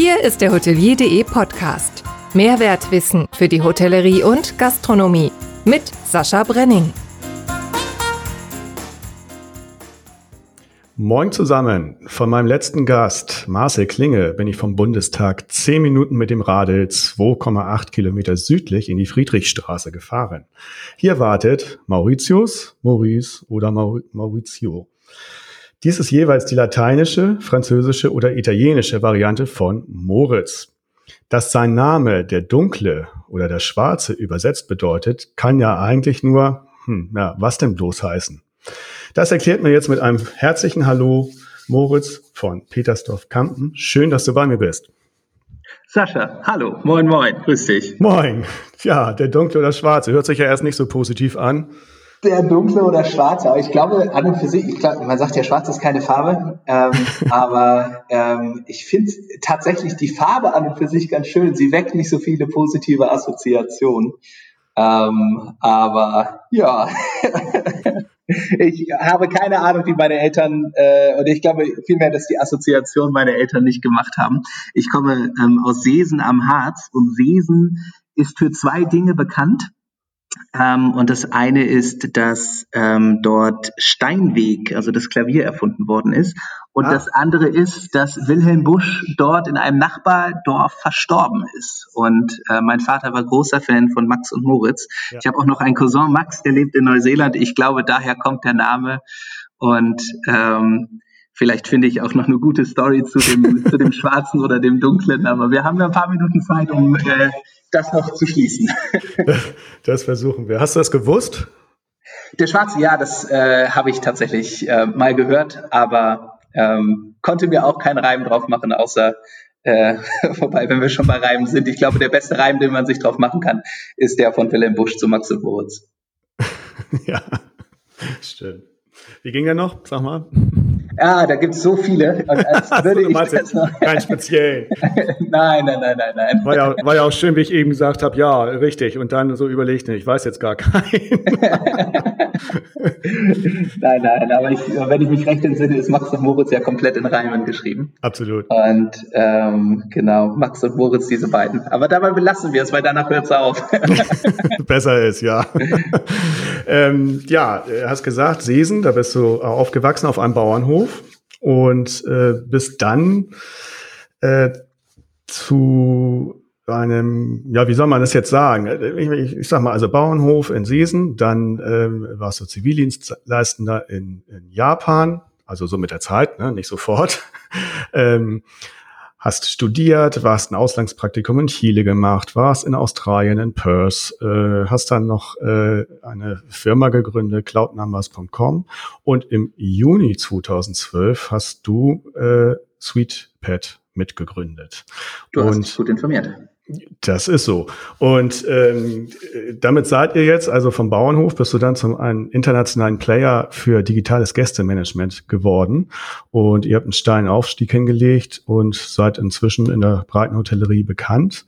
Hier ist der Hotelier.de Podcast. Mehrwertwissen für die Hotellerie und Gastronomie mit Sascha Brenning. Moin zusammen. Von meinem letzten Gast, Marcel Klinge, bin ich vom Bundestag zehn Minuten mit dem Radl 2,8 Kilometer südlich in die Friedrichstraße gefahren. Hier wartet Mauritius, Maurice oder Maurizio. Dies ist jeweils die lateinische, französische oder italienische Variante von Moritz. Dass sein Name der Dunkle oder der Schwarze übersetzt bedeutet, kann ja eigentlich nur, hm, na, was denn bloß heißen? Das erklärt mir jetzt mit einem herzlichen Hallo Moritz von Petersdorf-Kampen. Schön, dass du bei mir bist. Sascha, hallo, moin, moin, grüß dich. Moin. Ja, der Dunkle oder Schwarze hört sich ja erst nicht so positiv an. Der dunkle oder schwarze, aber ich glaube an und für sich, ich glaube, man sagt ja, schwarz ist keine Farbe, ähm, aber ähm, ich finde tatsächlich die Farbe an und für sich ganz schön. Sie weckt nicht so viele positive Assoziationen. Ähm, aber ja, ich habe keine Ahnung, wie meine Eltern, äh, und ich glaube vielmehr, dass die Assoziation meine Eltern nicht gemacht haben. Ich komme ähm, aus Seesen am Harz und Seesen ist für zwei Dinge bekannt. Ähm, und das eine ist, dass ähm, dort Steinweg, also das Klavier erfunden worden ist. Und ah. das andere ist, dass Wilhelm Busch dort in einem Nachbardorf verstorben ist. Und äh, mein Vater war großer Fan von Max und Moritz. Ja. Ich habe auch noch einen Cousin, Max, der lebt in Neuseeland. Ich glaube, daher kommt der Name. Und ähm, Vielleicht finde ich auch noch eine gute Story zu dem, zu dem Schwarzen oder dem Dunklen, aber wir haben ja ein paar Minuten Zeit, um äh, das noch zu schließen. Das versuchen wir. Hast du das gewusst? Der Schwarze, ja, das äh, habe ich tatsächlich äh, mal gehört, aber ähm, konnte mir auch keinen Reim drauf machen, außer äh, wobei, wenn wir schon bei Reimen sind, ich glaube, der beste Reim, den man sich drauf machen kann, ist der von Wilhelm Busch zu Max und Moritz. ja, stimmt. Wie ging der noch? Sag mal. Ja, da gibt es so viele. würde noch kein speziellen. nein, nein, nein, nein, nein. War ja, war ja auch schön, wie ich eben gesagt habe, ja, richtig. Und dann so überlegt, ich weiß jetzt gar keinen. nein, nein, aber ich, wenn ich mich recht entsinne, ist Max und Moritz ja komplett in Reimen geschrieben. Absolut. Und ähm, genau, Max und Moritz, diese beiden. Aber dabei belassen wir es, weil danach hört es auf. Besser ist, ja. ähm, ja, hast gesagt, Sesen, da bist du aufgewachsen auf einem Bauernhof und äh, bis dann äh, zu einem, ja, wie soll man das jetzt sagen? Ich, ich, ich sag mal, also Bauernhof in Seesen, dann ähm, warst du Zivildienstleistender in, in Japan, also so mit der Zeit, ne, nicht sofort. ähm, hast studiert, warst ein Auslandspraktikum in Chile gemacht, warst in Australien, in Perth, äh, hast dann noch äh, eine Firma gegründet, cloudnumbers.com und im Juni 2012 hast du äh, SweetPad mitgegründet. Du hast und, dich gut informiert. Das ist so. Und ähm, damit seid ihr jetzt, also vom Bauernhof bist du dann zum einen internationalen Player für digitales Gästemanagement geworden. Und ihr habt einen steilen Aufstieg hingelegt und seid inzwischen in der breiten Hotellerie bekannt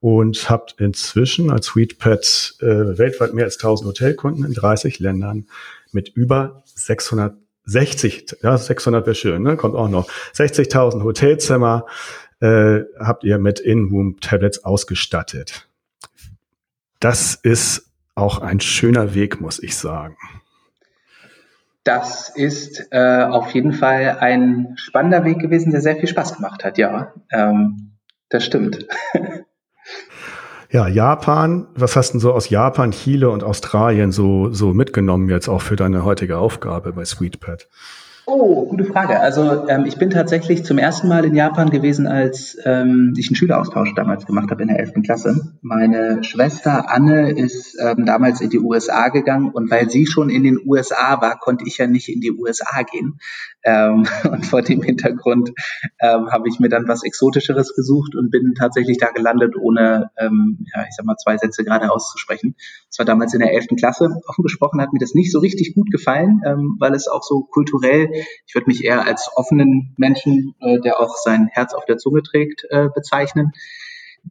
und habt inzwischen als Sweetpad äh, weltweit mehr als 1000 Hotelkunden in 30 Ländern mit über 660, ja, 600 wäre schön, ne? kommt auch noch, 60.000 Hotelzimmer, äh, habt ihr mit In-Room-Tablets ausgestattet. Das ist auch ein schöner Weg, muss ich sagen. Das ist äh, auf jeden Fall ein spannender Weg gewesen, der sehr viel Spaß gemacht hat, ja. Ähm, das stimmt. Ja, Japan, was hast du denn so aus Japan, Chile und Australien so, so mitgenommen jetzt auch für deine heutige Aufgabe bei SweetPad? Oh, gute Frage. Also ähm, ich bin tatsächlich zum ersten Mal in Japan gewesen, als ähm, ich einen Schüleraustausch damals gemacht habe in der 11. Klasse. Meine Schwester Anne ist ähm, damals in die USA gegangen und weil sie schon in den USA war, konnte ich ja nicht in die USA gehen. Ähm, und vor dem Hintergrund ähm, habe ich mir dann was Exotischeres gesucht und bin tatsächlich da gelandet, ohne, ähm, ja, ich sag mal, zwei Sätze gerade auszusprechen. Das war damals in der 11. Klasse. Offen gesprochen hat mir das nicht so richtig gut gefallen, ähm, weil es auch so kulturell ich würde mich eher als offenen Menschen, äh, der auch sein Herz auf der Zunge trägt, äh, bezeichnen.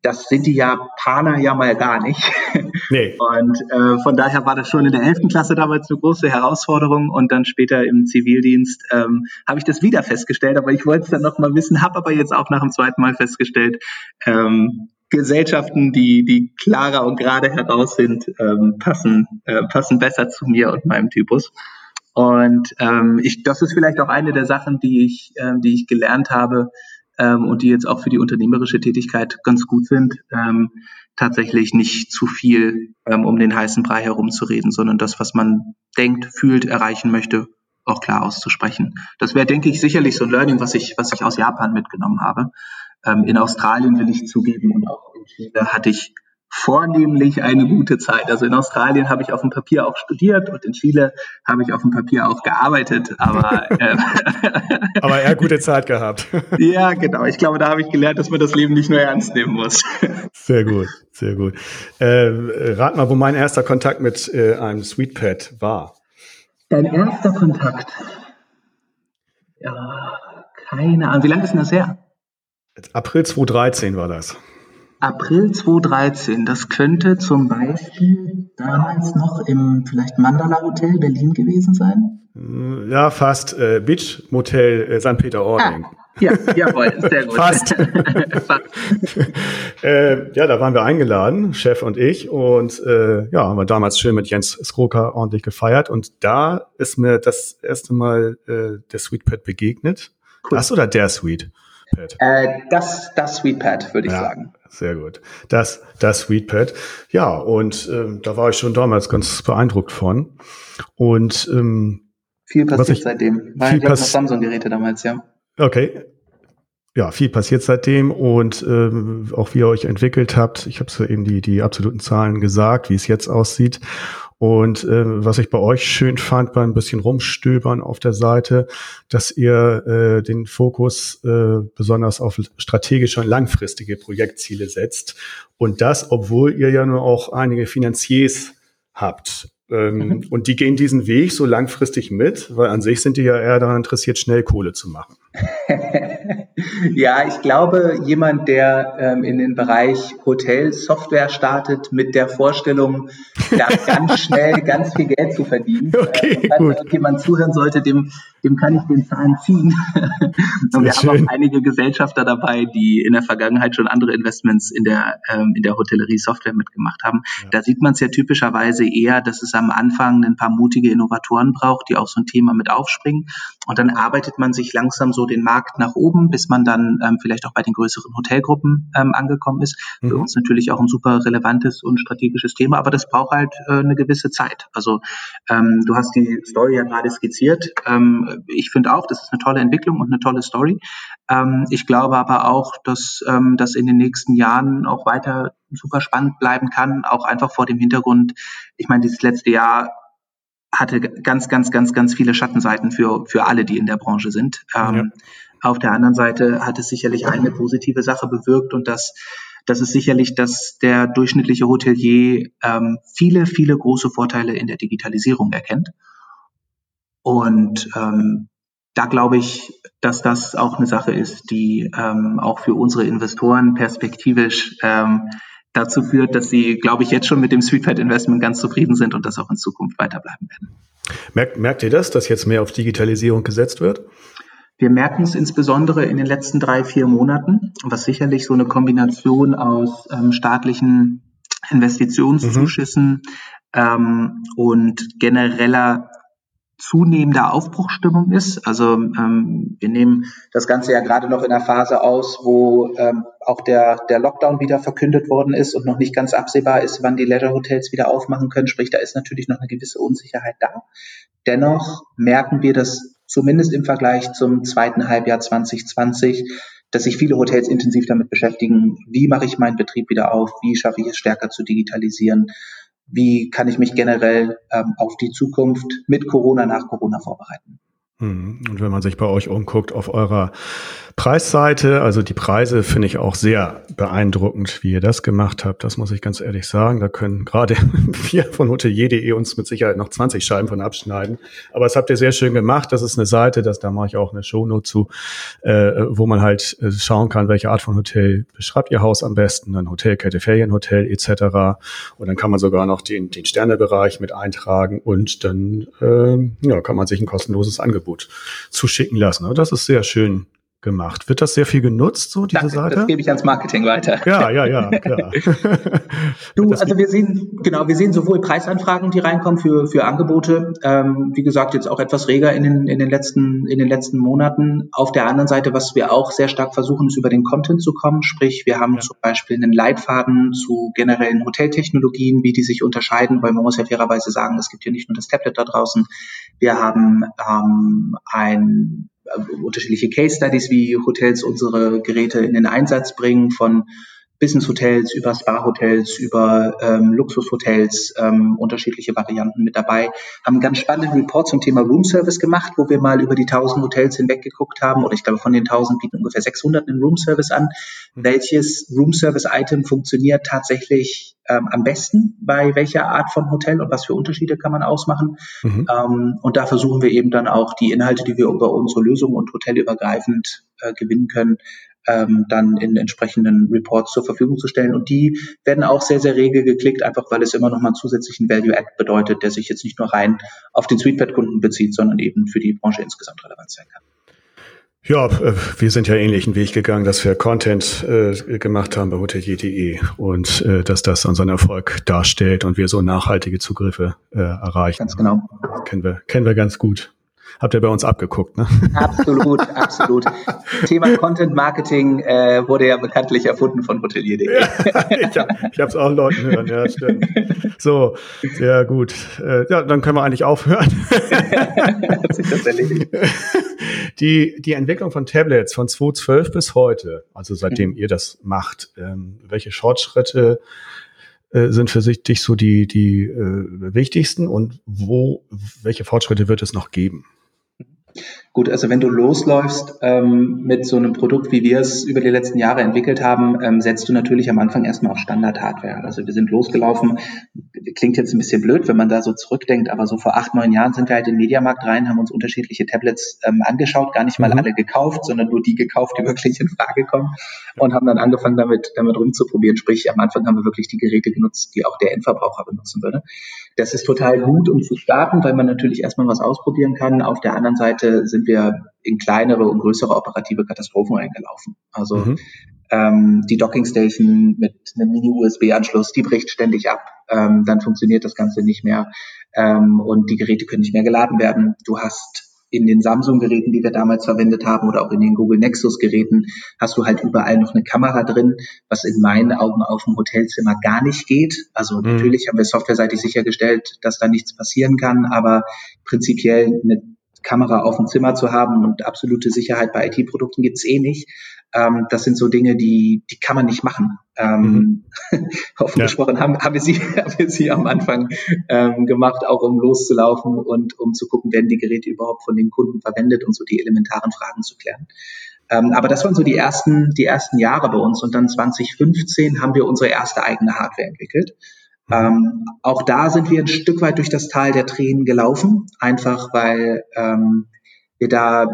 Das sind die Japaner ja mal gar nicht. Nee. Und äh, von daher war das schon in der 11. Klasse damals eine große Herausforderung und dann später im Zivildienst ähm, habe ich das wieder festgestellt, aber ich wollte es dann noch mal wissen, habe aber jetzt auch nach dem zweiten Mal festgestellt, ähm, Gesellschaften, die, die klarer und gerade heraus sind, ähm, passen, äh, passen besser zu mir und meinem Typus. Und ähm, ich, das ist vielleicht auch eine der Sachen, die ich, ähm, die ich gelernt habe ähm, und die jetzt auch für die unternehmerische Tätigkeit ganz gut sind. Ähm, tatsächlich nicht zu viel ähm, um den heißen Brei herumzureden, sondern das, was man denkt, fühlt, erreichen möchte, auch klar auszusprechen. Das wäre, denke ich, sicherlich so ein Learning, was ich, was ich aus Japan mitgenommen habe. Ähm, in Australien will ich zugeben und auch in Chile hatte ich vornehmlich eine gute Zeit. Also in Australien habe ich auf dem Papier auch studiert und in Chile habe ich auf dem Papier auch gearbeitet, aber äh, aber eher gute Zeit gehabt. ja, genau. Ich glaube, da habe ich gelernt, dass man das Leben nicht nur ernst nehmen muss. Sehr gut, sehr gut. Äh, rat mal, wo mein erster Kontakt mit äh, einem Sweetpad war. Dein erster Kontakt? Ja, keine Ahnung. Wie lange ist denn das her? April 2013 war das. April 2013, das könnte zum Beispiel damals noch im vielleicht Mandala Hotel Berlin gewesen sein? Hm, ja, fast. Äh, Beach Motel äh, St. Peter-Ording. Ah, ja, jawohl, sehr gut. Fast. äh, ja, da waren wir eingeladen, Chef und ich, und äh, ja, haben wir damals schön mit Jens Skroka ordentlich gefeiert. Und da ist mir das erste Mal äh, der Sweetpad begegnet. Cool. Das oder der Sweet? Pad? Äh, das, das Sweetpad, würde ich ja, sagen. Sehr gut. Das, das Sweetpad. Ja, und ähm, da war ich schon damals ganz beeindruckt von. Und ähm, viel passiert ich, seitdem. War viel pass Samsung-Geräte damals, ja. Okay. Ja, viel passiert seitdem und ähm, auch wie ihr euch entwickelt habt. Ich habe so eben die, die absoluten Zahlen gesagt, wie es jetzt aussieht. Und äh, was ich bei euch schön fand, war ein bisschen rumstöbern auf der Seite, dass ihr äh, den Fokus äh, besonders auf strategische und langfristige Projektziele setzt. Und das, obwohl ihr ja nur auch einige Finanziers habt. Ähm, mhm. Und die gehen diesen Weg so langfristig mit, weil an sich sind die ja eher daran interessiert, schnell Kohle zu machen. ja, ich glaube, jemand, der ähm, in den Bereich Hotel-Software startet mit der Vorstellung, da ganz schnell ganz viel Geld zu verdienen, okay, äh, gut. jemand zuhören sollte, dem, dem kann ich den Zahlen ziehen. Und wir schön. haben auch einige Gesellschafter dabei, die in der Vergangenheit schon andere Investments in der, ähm, in der Hotellerie-Software mitgemacht haben. Ja. Da sieht man es ja typischerweise eher, dass es am Anfang ein paar mutige Innovatoren braucht, die auf so ein Thema mit aufspringen. Und dann arbeitet man sich langsam so den Markt nach oben, bis man dann ähm, vielleicht auch bei den größeren Hotelgruppen ähm, angekommen ist. Mhm. Für uns natürlich auch ein super relevantes und strategisches Thema, aber das braucht halt äh, eine gewisse Zeit. Also ähm, du hast die Story ja gerade skizziert. Ähm, ich finde auch, das ist eine tolle Entwicklung und eine tolle Story. Ähm, ich glaube aber auch, dass ähm, das in den nächsten Jahren auch weiter super spannend bleiben kann, auch einfach vor dem Hintergrund, ich meine, dieses letzte Jahr hatte ganz, ganz, ganz, ganz viele Schattenseiten für, für alle, die in der Branche sind. Ähm, ja. Auf der anderen Seite hat es sicherlich eine positive Sache bewirkt und das, das ist sicherlich, dass der durchschnittliche Hotelier ähm, viele, viele große Vorteile in der Digitalisierung erkennt. Und ähm, da glaube ich, dass das auch eine Sache ist, die ähm, auch für unsere Investoren perspektivisch ähm, dazu führt, dass sie, glaube ich, jetzt schon mit dem Sweetpad Investment ganz zufrieden sind und das auch in Zukunft weiterbleiben werden. Merkt, merkt ihr das, dass jetzt mehr auf Digitalisierung gesetzt wird? Wir merken es insbesondere in den letzten drei, vier Monaten, was sicherlich so eine Kombination aus ähm, staatlichen Investitionszuschüssen mhm. ähm, und genereller zunehmender Aufbruchstimmung ist. Also ähm, wir nehmen das Ganze ja gerade noch in einer Phase aus, wo ähm, auch der, der Lockdown wieder verkündet worden ist und noch nicht ganz absehbar ist, wann die Leisure Hotels wieder aufmachen können. Sprich, da ist natürlich noch eine gewisse Unsicherheit da. Dennoch merken wir das zumindest im Vergleich zum zweiten Halbjahr 2020, dass sich viele Hotels intensiv damit beschäftigen, wie mache ich meinen Betrieb wieder auf, wie schaffe ich es stärker zu digitalisieren wie kann ich mich generell ähm, auf die Zukunft mit Corona, nach Corona vorbereiten. Mhm. Und wenn man sich bei euch umguckt auf eurer Preisseite, also die Preise finde ich auch sehr beeindruckend, wie ihr das gemacht habt. Das muss ich ganz ehrlich sagen. Da können gerade wir von hotelier.de uns mit Sicherheit noch 20 Scheiben von abschneiden. Aber das habt ihr sehr schön gemacht. Das ist eine Seite, das, da mache ich auch eine Shownote zu, äh, wo man halt äh, schauen kann, welche Art von Hotel beschreibt ihr Haus am besten, dann Hotelkette, Ferienhotel etc. Und dann kann man sogar noch den, den Sternebereich mit eintragen und dann äh, ja, kann man sich ein kostenloses Angebot zuschicken lassen. Und das ist sehr schön gemacht. Wird das sehr viel genutzt, so diese Danke, Seite? Das gebe ich ans Marketing weiter. Ja, ja, ja, klar. du, also wir sehen, genau, wir sehen sowohl Preisanfragen, die reinkommen für, für Angebote, ähm, wie gesagt, jetzt auch etwas reger in den, in den letzten, in den letzten Monaten. Auf der anderen Seite, was wir auch sehr stark versuchen, ist über den Content zu kommen. Sprich, wir haben ja. zum Beispiel einen Leitfaden zu generellen Hoteltechnologien, wie die sich unterscheiden, weil man muss ja fairerweise sagen, es gibt ja nicht nur das Tablet da draußen. Wir haben ähm, ein unterschiedliche Case Studies, wie Hotels unsere Geräte in den Einsatz bringen, von Business-Hotels, über Spa-Hotels, über ähm, Luxushotels, ähm, unterschiedliche Varianten mit dabei. Haben einen ganz spannenden Report zum Thema Room Service gemacht, wo wir mal über die 1000 Hotels hinweg geguckt haben. Oder ich glaube, von den 1000 bieten ungefähr 600 einen Room Service an. Mhm. Welches Room Service Item funktioniert tatsächlich ähm, am besten bei welcher Art von Hotel und was für Unterschiede kann man ausmachen? Mhm. Ähm, und da versuchen wir eben dann auch die Inhalte, die wir über unsere Lösung und hotelübergreifend äh, gewinnen können, ähm, dann in entsprechenden Reports zur Verfügung zu stellen. Und die werden auch sehr, sehr rege geklickt, einfach weil es immer noch mal einen zusätzlichen Value-Add bedeutet, der sich jetzt nicht nur rein auf den Suitepad-Kunden bezieht, sondern eben für die Branche insgesamt relevant sein kann. Ja, äh, wir sind ja ähnlichen Weg gegangen, dass wir Content äh, gemacht haben bei hotelier.de und äh, dass das unseren Erfolg darstellt und wir so nachhaltige Zugriffe äh, erreichen. Ganz genau. kennen wir, kennen wir ganz gut. Habt ihr bei uns abgeguckt, ne? Absolut, absolut. Thema Content Marketing äh, wurde ja bekanntlich erfunden von hotelier.de. Ja, ich habe es auch Leuten hören, ja, stimmt. So, sehr gut. Äh, ja, dann können wir eigentlich aufhören. Hat sich das erledigt. Die, die Entwicklung von Tablets von 2012 bis heute, also seitdem mhm. ihr das macht, ähm, welche Fortschritte äh, sind für sich dich so die, die äh, wichtigsten und wo, welche Fortschritte wird es noch geben? Gut, also wenn du losläufst ähm, mit so einem Produkt, wie wir es über die letzten Jahre entwickelt haben, ähm, setzt du natürlich am Anfang erstmal auf Standard-Hardware. Also wir sind losgelaufen, klingt jetzt ein bisschen blöd, wenn man da so zurückdenkt, aber so vor acht, neun Jahren sind wir halt in den Mediamarkt rein, haben uns unterschiedliche Tablets ähm, angeschaut, gar nicht mal mhm. alle gekauft, sondern nur die gekauft, die wirklich in Frage kommen und haben dann angefangen damit, damit rumzuprobieren. Sprich, am Anfang haben wir wirklich die Geräte genutzt, die auch der Endverbraucher benutzen würde. Das ist total gut, um zu starten, weil man natürlich erstmal was ausprobieren kann. Auf der anderen Seite sind wir in kleinere und größere operative Katastrophen reingelaufen. Also mhm. ähm, die Dockingstation mit einem Mini-USB-Anschluss, die bricht ständig ab. Ähm, dann funktioniert das Ganze nicht mehr ähm, und die Geräte können nicht mehr geladen werden. Du hast in den Samsung-Geräten, die wir damals verwendet haben, oder auch in den Google Nexus-Geräten, hast du halt überall noch eine Kamera drin, was in meinen Augen auf dem Hotelzimmer gar nicht geht. Also mhm. natürlich haben wir softwareseitig sichergestellt, dass da nichts passieren kann, aber prinzipiell eine Kamera auf dem Zimmer zu haben und absolute Sicherheit bei IT-Produkten gibt's eh nicht. Ähm, das sind so Dinge, die, die kann man nicht machen. Ähm, mhm. offen ja. gesprochen haben, haben, wir sie, haben wir sie am Anfang ähm, gemacht, auch um loszulaufen und um zu gucken, werden die Geräte überhaupt von den Kunden verwendet und so die elementaren Fragen zu klären. Ähm, aber das waren so die ersten, die ersten Jahre bei uns. Und dann 2015 haben wir unsere erste eigene Hardware entwickelt. Ähm, auch da sind wir ein Stück weit durch das Tal der Tränen gelaufen, einfach weil ähm, wir da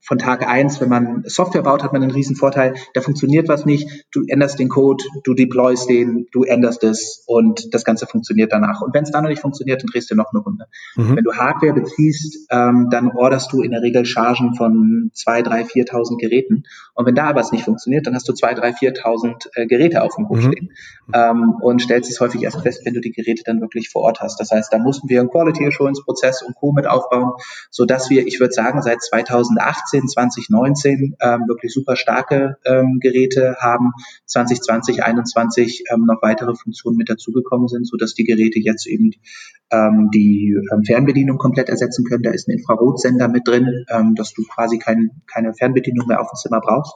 von Tag eins, wenn man Software baut, hat man einen riesen Vorteil. Da funktioniert was nicht. Du änderst den Code, du deployst den, du änderst es und das Ganze funktioniert danach. Und wenn es dann noch nicht funktioniert, dann drehst du noch eine Runde. Mhm. Wenn du Hardware beziehst, ähm, dann orderst du in der Regel Chargen von zwei, drei, 4.000 Geräten. Und wenn da aber es nicht funktioniert, dann hast du zwei, drei, 4.000 äh, Geräte auf dem Hof mhm. stehen ähm, und stellst es häufig erst fest, wenn du die Geräte dann wirklich vor Ort hast. Das heißt, da mussten wir einen Quality Assurance Prozess und Co. mit aufbauen, so dass wir, ich würde sagen, seit 2018 2018, 2019 ähm, wirklich super starke ähm, Geräte haben, 2020, 2021 ähm, noch weitere Funktionen mit dazugekommen sind, so dass die Geräte jetzt eben ähm, die ähm, Fernbedienung komplett ersetzen können. Da ist ein Infrarotsender mit drin, ähm, dass du quasi kein, keine Fernbedienung mehr auf dem Zimmer brauchst.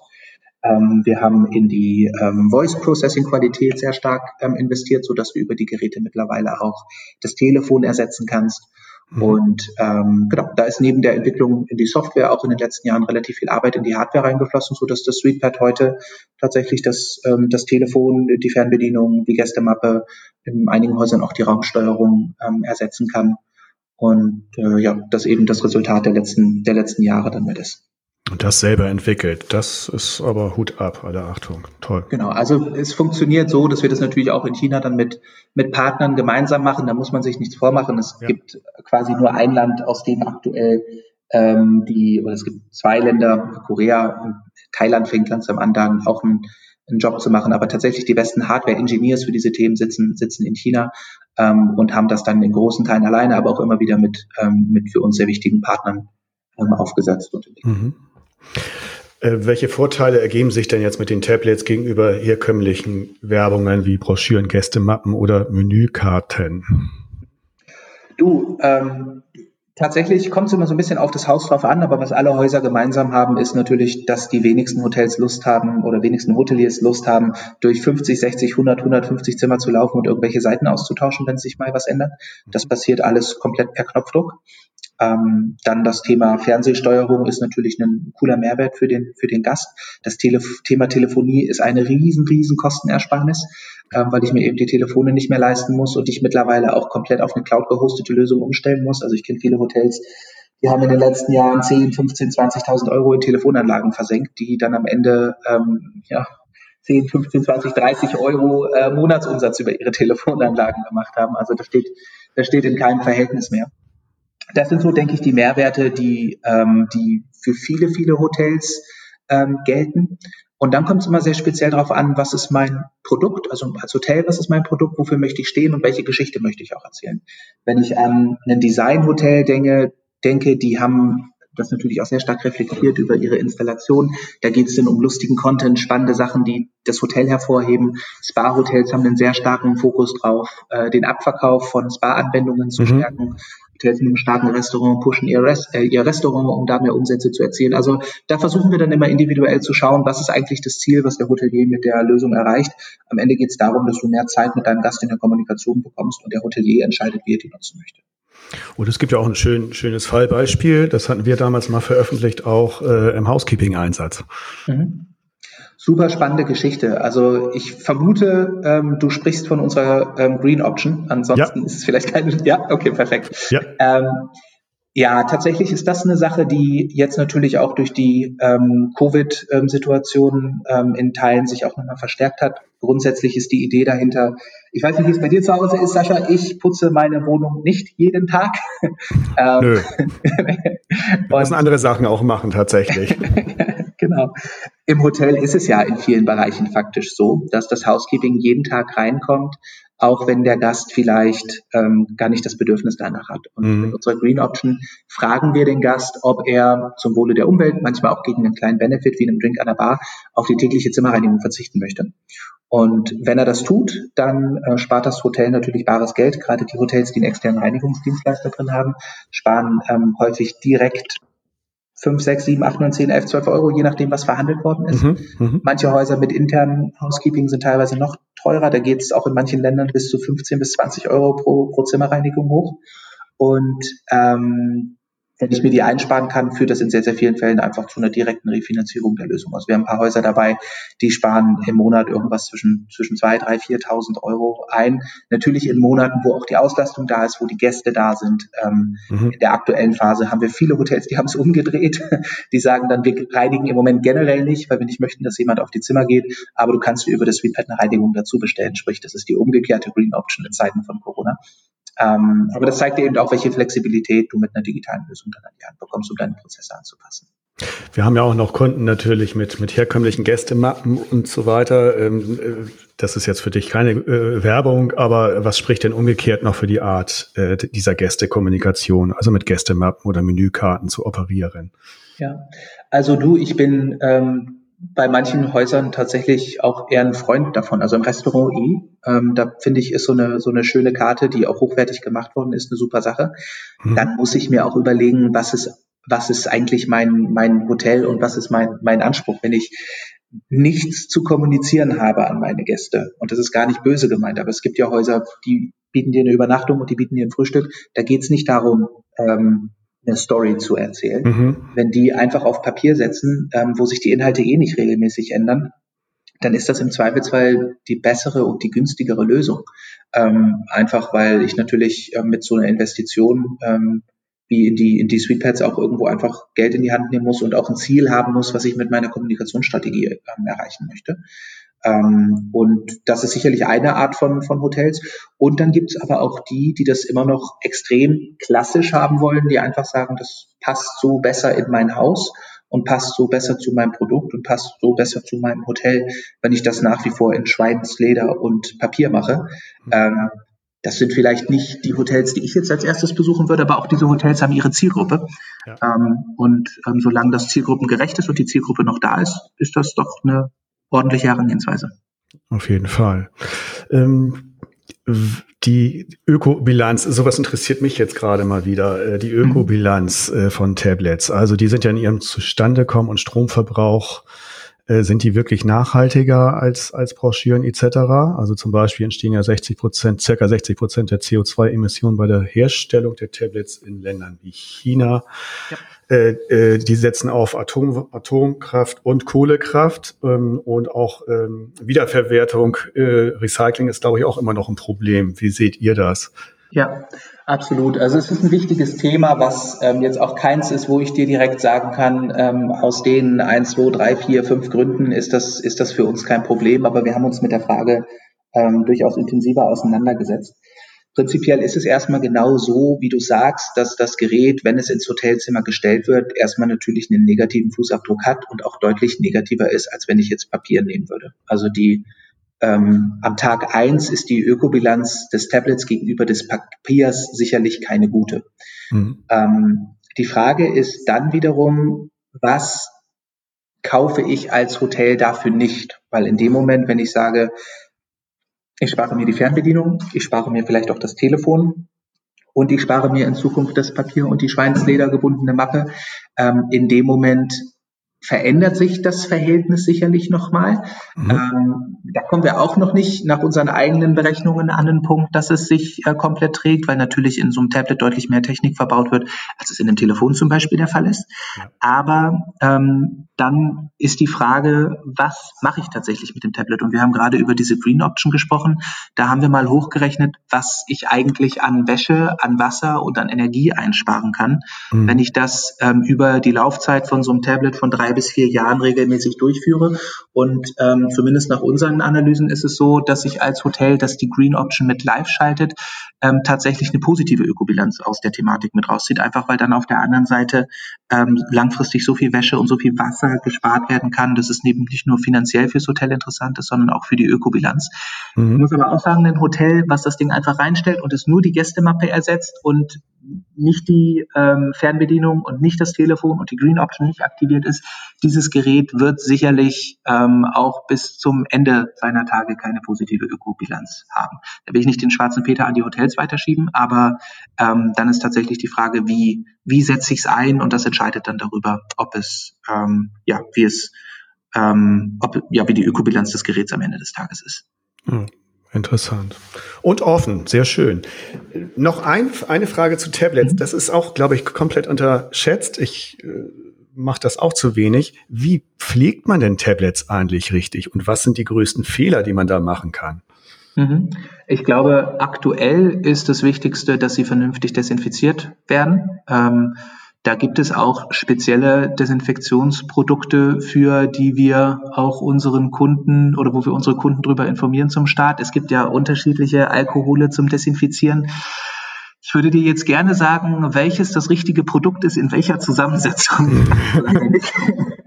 Ähm, wir haben in die ähm, Voice Processing Qualität sehr stark ähm, investiert, so dass du über die Geräte mittlerweile auch das Telefon ersetzen kannst. Mhm. Und ähm, genau, da ist neben der Entwicklung in die Software auch in den letzten Jahren relativ viel Arbeit in die Hardware reingeflossen, so dass das SuitePad heute tatsächlich das, ähm, das Telefon, die Fernbedienung, die Gästemappe, in einigen Häusern auch die Raumsteuerung ähm, ersetzen kann. Und äh, ja, das eben das Resultat der letzten, der letzten Jahre dann mit ist. Und das selber entwickelt. Das ist aber Hut ab, alle Achtung. Toll. Genau, also es funktioniert so, dass wir das natürlich auch in China dann mit, mit Partnern gemeinsam machen. Da muss man sich nichts vormachen. Es ja. gibt quasi nur ein Land, aus dem aktuell ähm, die, oder es gibt zwei Länder, Korea und Thailand fängt langsam an, da auch einen, einen Job zu machen. Aber tatsächlich die besten Hardware-Engineers für diese Themen sitzen, sitzen in China ähm, und haben das dann in großen Teilen alleine, aber auch immer wieder mit, ähm, mit für uns sehr wichtigen Partnern ähm, aufgesetzt. Mhm. Äh, welche Vorteile ergeben sich denn jetzt mit den Tablets gegenüber herkömmlichen Werbungen wie Broschüren, Gästemappen oder Menükarten? Du, ähm, tatsächlich kommt es immer so ein bisschen auf das Haus drauf an, aber was alle Häuser gemeinsam haben, ist natürlich, dass die wenigsten Hotels Lust haben oder wenigsten Hoteliers Lust haben, durch 50, 60, 100, 150 Zimmer zu laufen und irgendwelche Seiten auszutauschen, wenn sich mal was ändert. Das passiert alles komplett per Knopfdruck. Ähm, dann das Thema Fernsehsteuerung ist natürlich ein cooler Mehrwert für den, für den Gast. Das Telef Thema Telefonie ist eine riesen, riesen Kostenersparnis, ähm, weil ich mir eben die Telefone nicht mehr leisten muss und ich mittlerweile auch komplett auf eine Cloud gehostete Lösung umstellen muss. Also ich kenne viele Hotels, die haben in den letzten Jahren 10, 15, 20.000 Euro in Telefonanlagen versenkt, die dann am Ende ähm, ja, 10, 15, 20, 30 Euro äh, Monatsumsatz über ihre Telefonanlagen gemacht haben. Also das steht, das steht in keinem Verhältnis mehr das sind so, denke ich, die Mehrwerte, die, ähm, die für viele, viele Hotels ähm, gelten. Und dann kommt es immer sehr speziell darauf an, was ist mein Produkt, also als Hotel, was ist mein Produkt, wofür möchte ich stehen und welche Geschichte möchte ich auch erzählen. Wenn ich an ein Designhotel denke, denke, die haben das natürlich auch sehr stark reflektiert über ihre Installation. Da geht es dann um lustigen Content, spannende Sachen, die das Hotel hervorheben. Spa-Hotels haben einen sehr starken Fokus drauf, äh, den Abverkauf von Spa-Anwendungen zu mhm. stärken. Hotels mit einem starken Restaurant pushen ihr, Rest, äh, ihr Restaurant, um da mehr Umsätze zu erzielen. Also da versuchen wir dann immer individuell zu schauen, was ist eigentlich das Ziel, was der Hotelier mit der Lösung erreicht. Am Ende geht es darum, dass du mehr Zeit mit deinem Gast in der Kommunikation bekommst und der Hotelier entscheidet, wie er die nutzen möchte. Und es gibt ja auch ein schön, schönes Fallbeispiel, das hatten wir damals mal veröffentlicht, auch äh, im Housekeeping-Einsatz. Mhm. Super spannende Geschichte. Also ich vermute, ähm, du sprichst von unserer ähm, Green Option. Ansonsten ja. ist es vielleicht keine. Ja, okay, perfekt. Ja. Ähm, ja, tatsächlich ist das eine Sache, die jetzt natürlich auch durch die ähm, Covid-Situation ähm, in Teilen sich auch nochmal verstärkt hat. Grundsätzlich ist die Idee dahinter, ich weiß nicht, wie es bei dir zu Hause ist, Sascha, ich putze meine Wohnung nicht jeden Tag. ähm, Nö. Wir müssen andere Sachen auch machen, tatsächlich. genau. Im Hotel ist es ja in vielen Bereichen faktisch so, dass das Housekeeping jeden Tag reinkommt, auch wenn der Gast vielleicht ähm, gar nicht das Bedürfnis danach hat. Und mhm. mit unserer Green Option fragen wir den Gast, ob er zum Wohle der Umwelt, manchmal auch gegen einen kleinen Benefit wie einen Drink an der Bar, auf die tägliche Zimmerreinigung verzichten möchte. Und wenn er das tut, dann äh, spart das Hotel natürlich bares Geld. Gerade die Hotels, die einen externen Reinigungsdienstleister drin haben, sparen ähm, häufig direkt 5, 6, 7, 8, 9, 10, 11, 12 Euro, je nachdem, was verhandelt worden ist. Mhm, mhm, Manche Häuser mit internen Housekeeping sind teilweise noch teurer. Da geht es auch in manchen Ländern bis zu 15 bis 20 Euro pro, pro Zimmerreinigung hoch. Und ähm, wenn ich mir die einsparen kann, führt das in sehr, sehr vielen Fällen einfach zu einer direkten Refinanzierung der Lösung. Also wir haben ein paar Häuser dabei, die sparen im Monat irgendwas zwischen, zwischen 2.000, 3.000, 4.000 Euro ein. Natürlich in Monaten, wo auch die Auslastung da ist, wo die Gäste da sind. Ähm, mhm. In der aktuellen Phase haben wir viele Hotels, die haben es umgedreht. Die sagen dann, wir reinigen im Moment generell nicht, weil wir nicht möchten, dass jemand auf die Zimmer geht, aber du kannst dir über das Suite eine Reinigung dazu bestellen. Sprich, das ist die umgekehrte Green Option in Zeiten von Corona. Ähm, aber das zeigt dir eben auch, welche Flexibilität du mit einer digitalen Lösung dann an die Hand bekommst, um deine Prozesse anzupassen. Wir haben ja auch noch Kunden natürlich mit, mit herkömmlichen Gästemappen und so weiter. Ähm, äh, das ist jetzt für dich keine äh, Werbung, aber was spricht denn umgekehrt noch für die Art äh, dieser Gästekommunikation, also mit Gästemappen oder Menükarten zu operieren? Ja, also du, ich bin ähm, bei manchen Häusern tatsächlich auch eher ein Freund davon. Also im Restaurant I, ähm, da finde ich, ist so eine, so eine schöne Karte, die auch hochwertig gemacht worden ist, eine super Sache. Mhm. Dann muss ich mir auch überlegen, was ist, was ist eigentlich mein, mein Hotel und was ist mein, mein Anspruch, wenn ich nichts zu kommunizieren habe an meine Gäste. Und das ist gar nicht böse gemeint, aber es gibt ja Häuser, die bieten dir eine Übernachtung und die bieten dir ein Frühstück. Da geht es nicht darum, ähm, eine Story zu erzählen. Mhm. Wenn die einfach auf Papier setzen, ähm, wo sich die Inhalte eh nicht regelmäßig ändern, dann ist das im Zweifelsfall die bessere und die günstigere Lösung. Ähm, einfach weil ich natürlich äh, mit so einer Investition ähm, wie in die, in die Sweetpads auch irgendwo einfach Geld in die Hand nehmen muss und auch ein Ziel haben muss, was ich mit meiner Kommunikationsstrategie ähm, erreichen möchte. Ähm, und das ist sicherlich eine Art von, von Hotels. Und dann gibt es aber auch die, die das immer noch extrem klassisch haben wollen, die einfach sagen, das passt so besser in mein Haus und passt so besser zu meinem Produkt und passt so besser zu meinem Hotel, wenn ich das nach wie vor in Schweinsleder und Papier mache. Mhm. Ähm, das sind vielleicht nicht die Hotels, die ich jetzt als erstes besuchen würde, aber auch diese Hotels haben ihre Zielgruppe. Ja. Ähm, und ähm, solange das zielgruppengerecht ist und die Zielgruppe noch da ist, ist das doch eine ordentliche Herangehensweise. Auf jeden Fall. Ähm, die Ökobilanz, sowas interessiert mich jetzt gerade mal wieder, äh, die mhm. Ökobilanz äh, von Tablets. Also die sind ja in ihrem Zustandekommen und Stromverbrauch äh, sind die wirklich nachhaltiger als, als Broschüren etc.? Also zum Beispiel entstehen ja 60 Prozent, circa 60 Prozent der CO2-Emissionen bei der Herstellung der Tablets in Ländern wie China. Ja. Äh, äh, die setzen auf Atom, Atomkraft und Kohlekraft ähm, und auch ähm, Wiederverwertung, Recycling ist, glaube ich, auch immer noch ein Problem. Wie seht ihr das? Ja, absolut. Also es ist ein wichtiges Thema, was ähm, jetzt auch keins ist, wo ich dir direkt sagen kann, ähm, aus den eins, zwei, drei, vier, fünf Gründen ist das, ist das für uns kein Problem. Aber wir haben uns mit der Frage ähm, durchaus intensiver auseinandergesetzt. Prinzipiell ist es erstmal genau so, wie du sagst, dass das Gerät, wenn es ins Hotelzimmer gestellt wird, erstmal natürlich einen negativen Fußabdruck hat und auch deutlich negativer ist, als wenn ich jetzt Papier nehmen würde. Also die ähm, am Tag eins ist die Ökobilanz des Tablets gegenüber des Papiers sicherlich keine gute. Mhm. Ähm, die Frage ist dann wiederum, was kaufe ich als Hotel dafür nicht? Weil in dem Moment, wenn ich sage, ich spare mir die Fernbedienung, ich spare mir vielleicht auch das Telefon und ich spare mir in Zukunft das Papier und die Schweinsleder gebundene Mappe, ähm, in dem Moment verändert sich das Verhältnis sicherlich nochmal. Mhm. Ähm, da kommen wir auch noch nicht nach unseren eigenen Berechnungen an den Punkt, dass es sich äh, komplett trägt, weil natürlich in so einem Tablet deutlich mehr Technik verbaut wird, als es in einem Telefon zum Beispiel der Fall ist. Ja. Aber ähm, dann ist die Frage, was mache ich tatsächlich mit dem Tablet? Und wir haben gerade über diese Green Option gesprochen. Da haben wir mal hochgerechnet, was ich eigentlich an Wäsche, an Wasser und an Energie einsparen kann, mhm. wenn ich das ähm, über die Laufzeit von so einem Tablet von drei bis vier Jahren regelmäßig durchführe. Und ähm, zumindest nach unseren Analysen ist es so, dass ich als Hotel, das die Green Option mit live schaltet, ähm, tatsächlich eine positive Ökobilanz aus der Thematik mit rauszieht. Einfach weil dann auf der anderen Seite ähm, langfristig so viel Wäsche und so viel Wasser gespart werden kann, dass es neben nicht nur finanziell fürs Hotel interessant ist, sondern auch für die Ökobilanz. Mhm. Ich muss aber auch sagen, ein Hotel, was das Ding einfach reinstellt und es nur die Gästemappe ersetzt und nicht die ähm, Fernbedienung und nicht das Telefon und die Green Option nicht aktiviert ist, dieses Gerät wird sicherlich ähm, auch bis zum Ende seiner Tage keine positive Ökobilanz haben. Da will ich nicht den schwarzen Peter an die Hotels weiterschieben, aber ähm, dann ist tatsächlich die Frage, wie, wie setze ich es ein und das entscheidet dann darüber, ob es, ähm, ja, wie es, ähm, ob, ja, wie die Ökobilanz des Geräts am Ende des Tages ist. Hm. Interessant. Und offen, sehr schön. Noch ein, eine Frage zu Tablets. Mhm. Das ist auch, glaube ich, komplett unterschätzt. Ich äh, mache das auch zu wenig. Wie pflegt man denn Tablets eigentlich richtig? Und was sind die größten Fehler, die man da machen kann? Mhm. Ich glaube, aktuell ist das Wichtigste, dass sie vernünftig desinfiziert werden. Ähm, da gibt es auch spezielle Desinfektionsprodukte für, die wir auch unseren Kunden oder wo wir unsere Kunden darüber informieren zum Start. Es gibt ja unterschiedliche Alkohole zum Desinfizieren. Ich würde dir jetzt gerne sagen, welches das richtige Produkt ist, in welcher Zusammensetzung.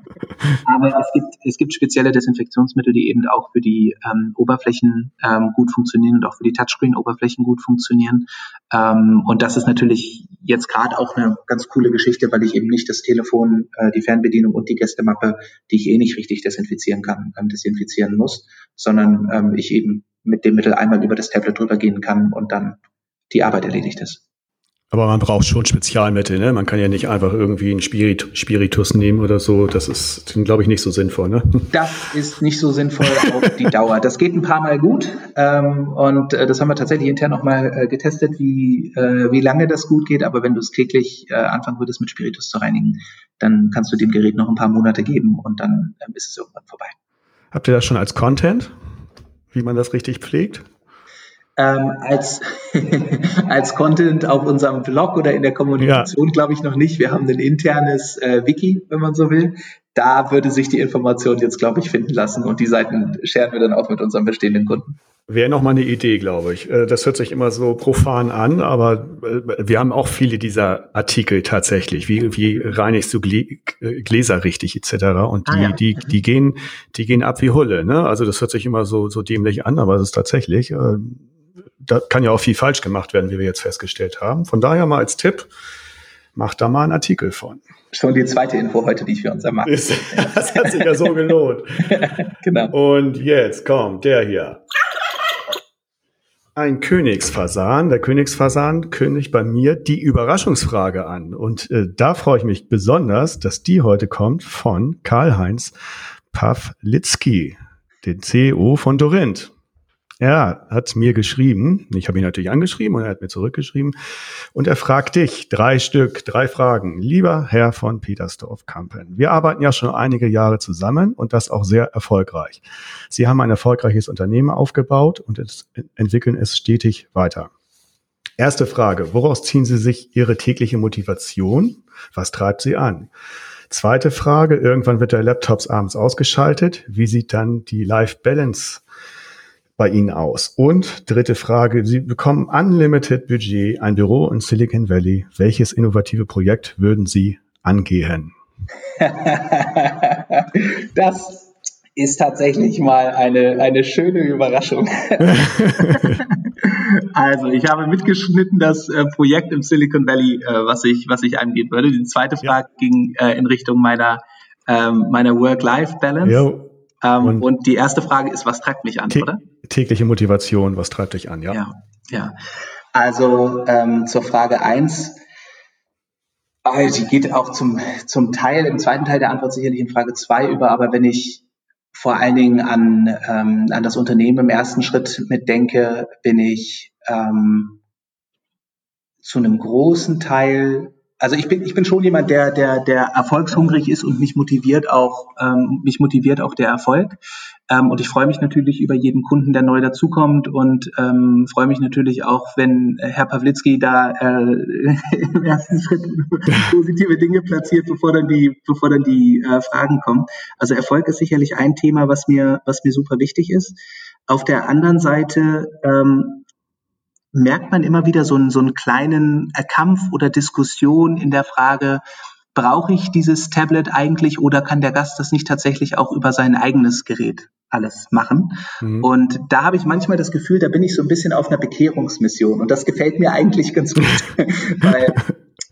Aber es gibt, es gibt spezielle Desinfektionsmittel, die eben auch für die ähm, Oberflächen ähm, gut funktionieren und auch für die Touchscreen-Oberflächen gut funktionieren. Ähm, und das ist natürlich jetzt gerade auch eine ganz coole Geschichte, weil ich eben nicht das Telefon, äh, die Fernbedienung und die Gästemappe, die ich eh nicht richtig desinfizieren kann, ähm, desinfizieren muss, sondern ähm, ich eben mit dem Mittel einmal über das Tablet drüber gehen kann und dann die Arbeit erledigt ist. Aber man braucht schon Spezialmittel, ne? Man kann ja nicht einfach irgendwie einen Spirit Spiritus nehmen oder so. Das ist, glaube ich, nicht so sinnvoll, ne? Das ist nicht so sinnvoll auf die Dauer. Das geht ein paar Mal gut. Ähm, und äh, das haben wir tatsächlich intern nochmal äh, getestet, wie, äh, wie lange das gut geht. Aber wenn du es täglich äh, anfangen würdest, mit Spiritus zu reinigen, dann kannst du dem Gerät noch ein paar Monate geben und dann ähm, ist es irgendwann vorbei. Habt ihr das schon als Content, wie man das richtig pflegt? Ähm, als, als Content auf unserem Blog oder in der Kommunikation, ja. glaube ich, noch nicht. Wir haben ein internes äh, Wiki, wenn man so will. Da würde sich die Information jetzt, glaube ich, finden lassen und die Seiten scheren wir dann auch mit unseren bestehenden Kunden. Wäre noch mal eine Idee, glaube ich. Äh, das hört sich immer so profan an, aber äh, wir haben auch viele dieser Artikel tatsächlich. Wie, wie reinigst du Gläser richtig etc. Und die, ah, ja. die, die gehen, die gehen ab wie Hulle. Ne? Also das hört sich immer so, so dämlich an, aber es ist tatsächlich. Äh, da kann ja auch viel falsch gemacht werden, wie wir jetzt festgestellt haben. Von daher mal als Tipp, macht da mal einen Artikel von. Schon die zweite Info heute, die ich für uns ermache. das hat sich ja so gelohnt. genau. Und jetzt kommt der hier. Ein Königsfasan. Der Königsfasan kündigt bei mir die Überraschungsfrage an. Und äh, da freue ich mich besonders, dass die heute kommt von Karl-Heinz Pawlitzki, den CEO von Dorint. Er hat mir geschrieben, ich habe ihn natürlich angeschrieben und er hat mir zurückgeschrieben und er fragt dich, drei Stück, drei Fragen. Lieber Herr von Petersdorf-Kampen, wir arbeiten ja schon einige Jahre zusammen und das auch sehr erfolgreich. Sie haben ein erfolgreiches Unternehmen aufgebaut und entwickeln es stetig weiter. Erste Frage, woraus ziehen Sie sich Ihre tägliche Motivation? Was treibt Sie an? Zweite Frage, irgendwann wird der Laptop abends ausgeschaltet. Wie sieht dann die Life Balance bei Ihnen aus? Und dritte Frage, Sie bekommen Unlimited Budget, ein Büro in Silicon Valley. Welches innovative Projekt würden Sie angehen? das ist tatsächlich mal eine, eine schöne Überraschung. also, ich habe mitgeschnitten das äh, Projekt im Silicon Valley, äh, was, ich, was ich angehen würde. Die zweite Frage ja. ging äh, in Richtung meiner, ähm, meiner Work-Life-Balance. Ja. Ähm, und, und, die erste Frage ist, was treibt mich an, oder? Tägliche Motivation, was treibt dich an, ja? Ja, ja. Also ähm, zur Frage eins, äh, die geht auch zum, zum Teil, im zweiten Teil der Antwort sicherlich in Frage zwei über, aber wenn ich vor allen Dingen an, ähm, an das Unternehmen im ersten Schritt mitdenke, bin ich ähm, zu einem großen Teil also ich bin, ich bin schon jemand, der, der, der erfolgshungrig ist und mich motiviert auch, ähm, mich motiviert auch der Erfolg. Ähm, und ich freue mich natürlich über jeden Kunden, der neu dazukommt und ähm, freue mich natürlich auch, wenn Herr Pawlitzki da äh, im ersten Schritt positive Dinge platziert, bevor dann die, bevor dann die äh, Fragen kommen. Also Erfolg ist sicherlich ein Thema, was mir, was mir super wichtig ist. Auf der anderen Seite ähm, merkt man immer wieder so einen, so einen kleinen Kampf oder Diskussion in der Frage, brauche ich dieses Tablet eigentlich oder kann der Gast das nicht tatsächlich auch über sein eigenes Gerät alles machen? Mhm. Und da habe ich manchmal das Gefühl, da bin ich so ein bisschen auf einer Bekehrungsmission und das gefällt mir eigentlich ganz gut, weil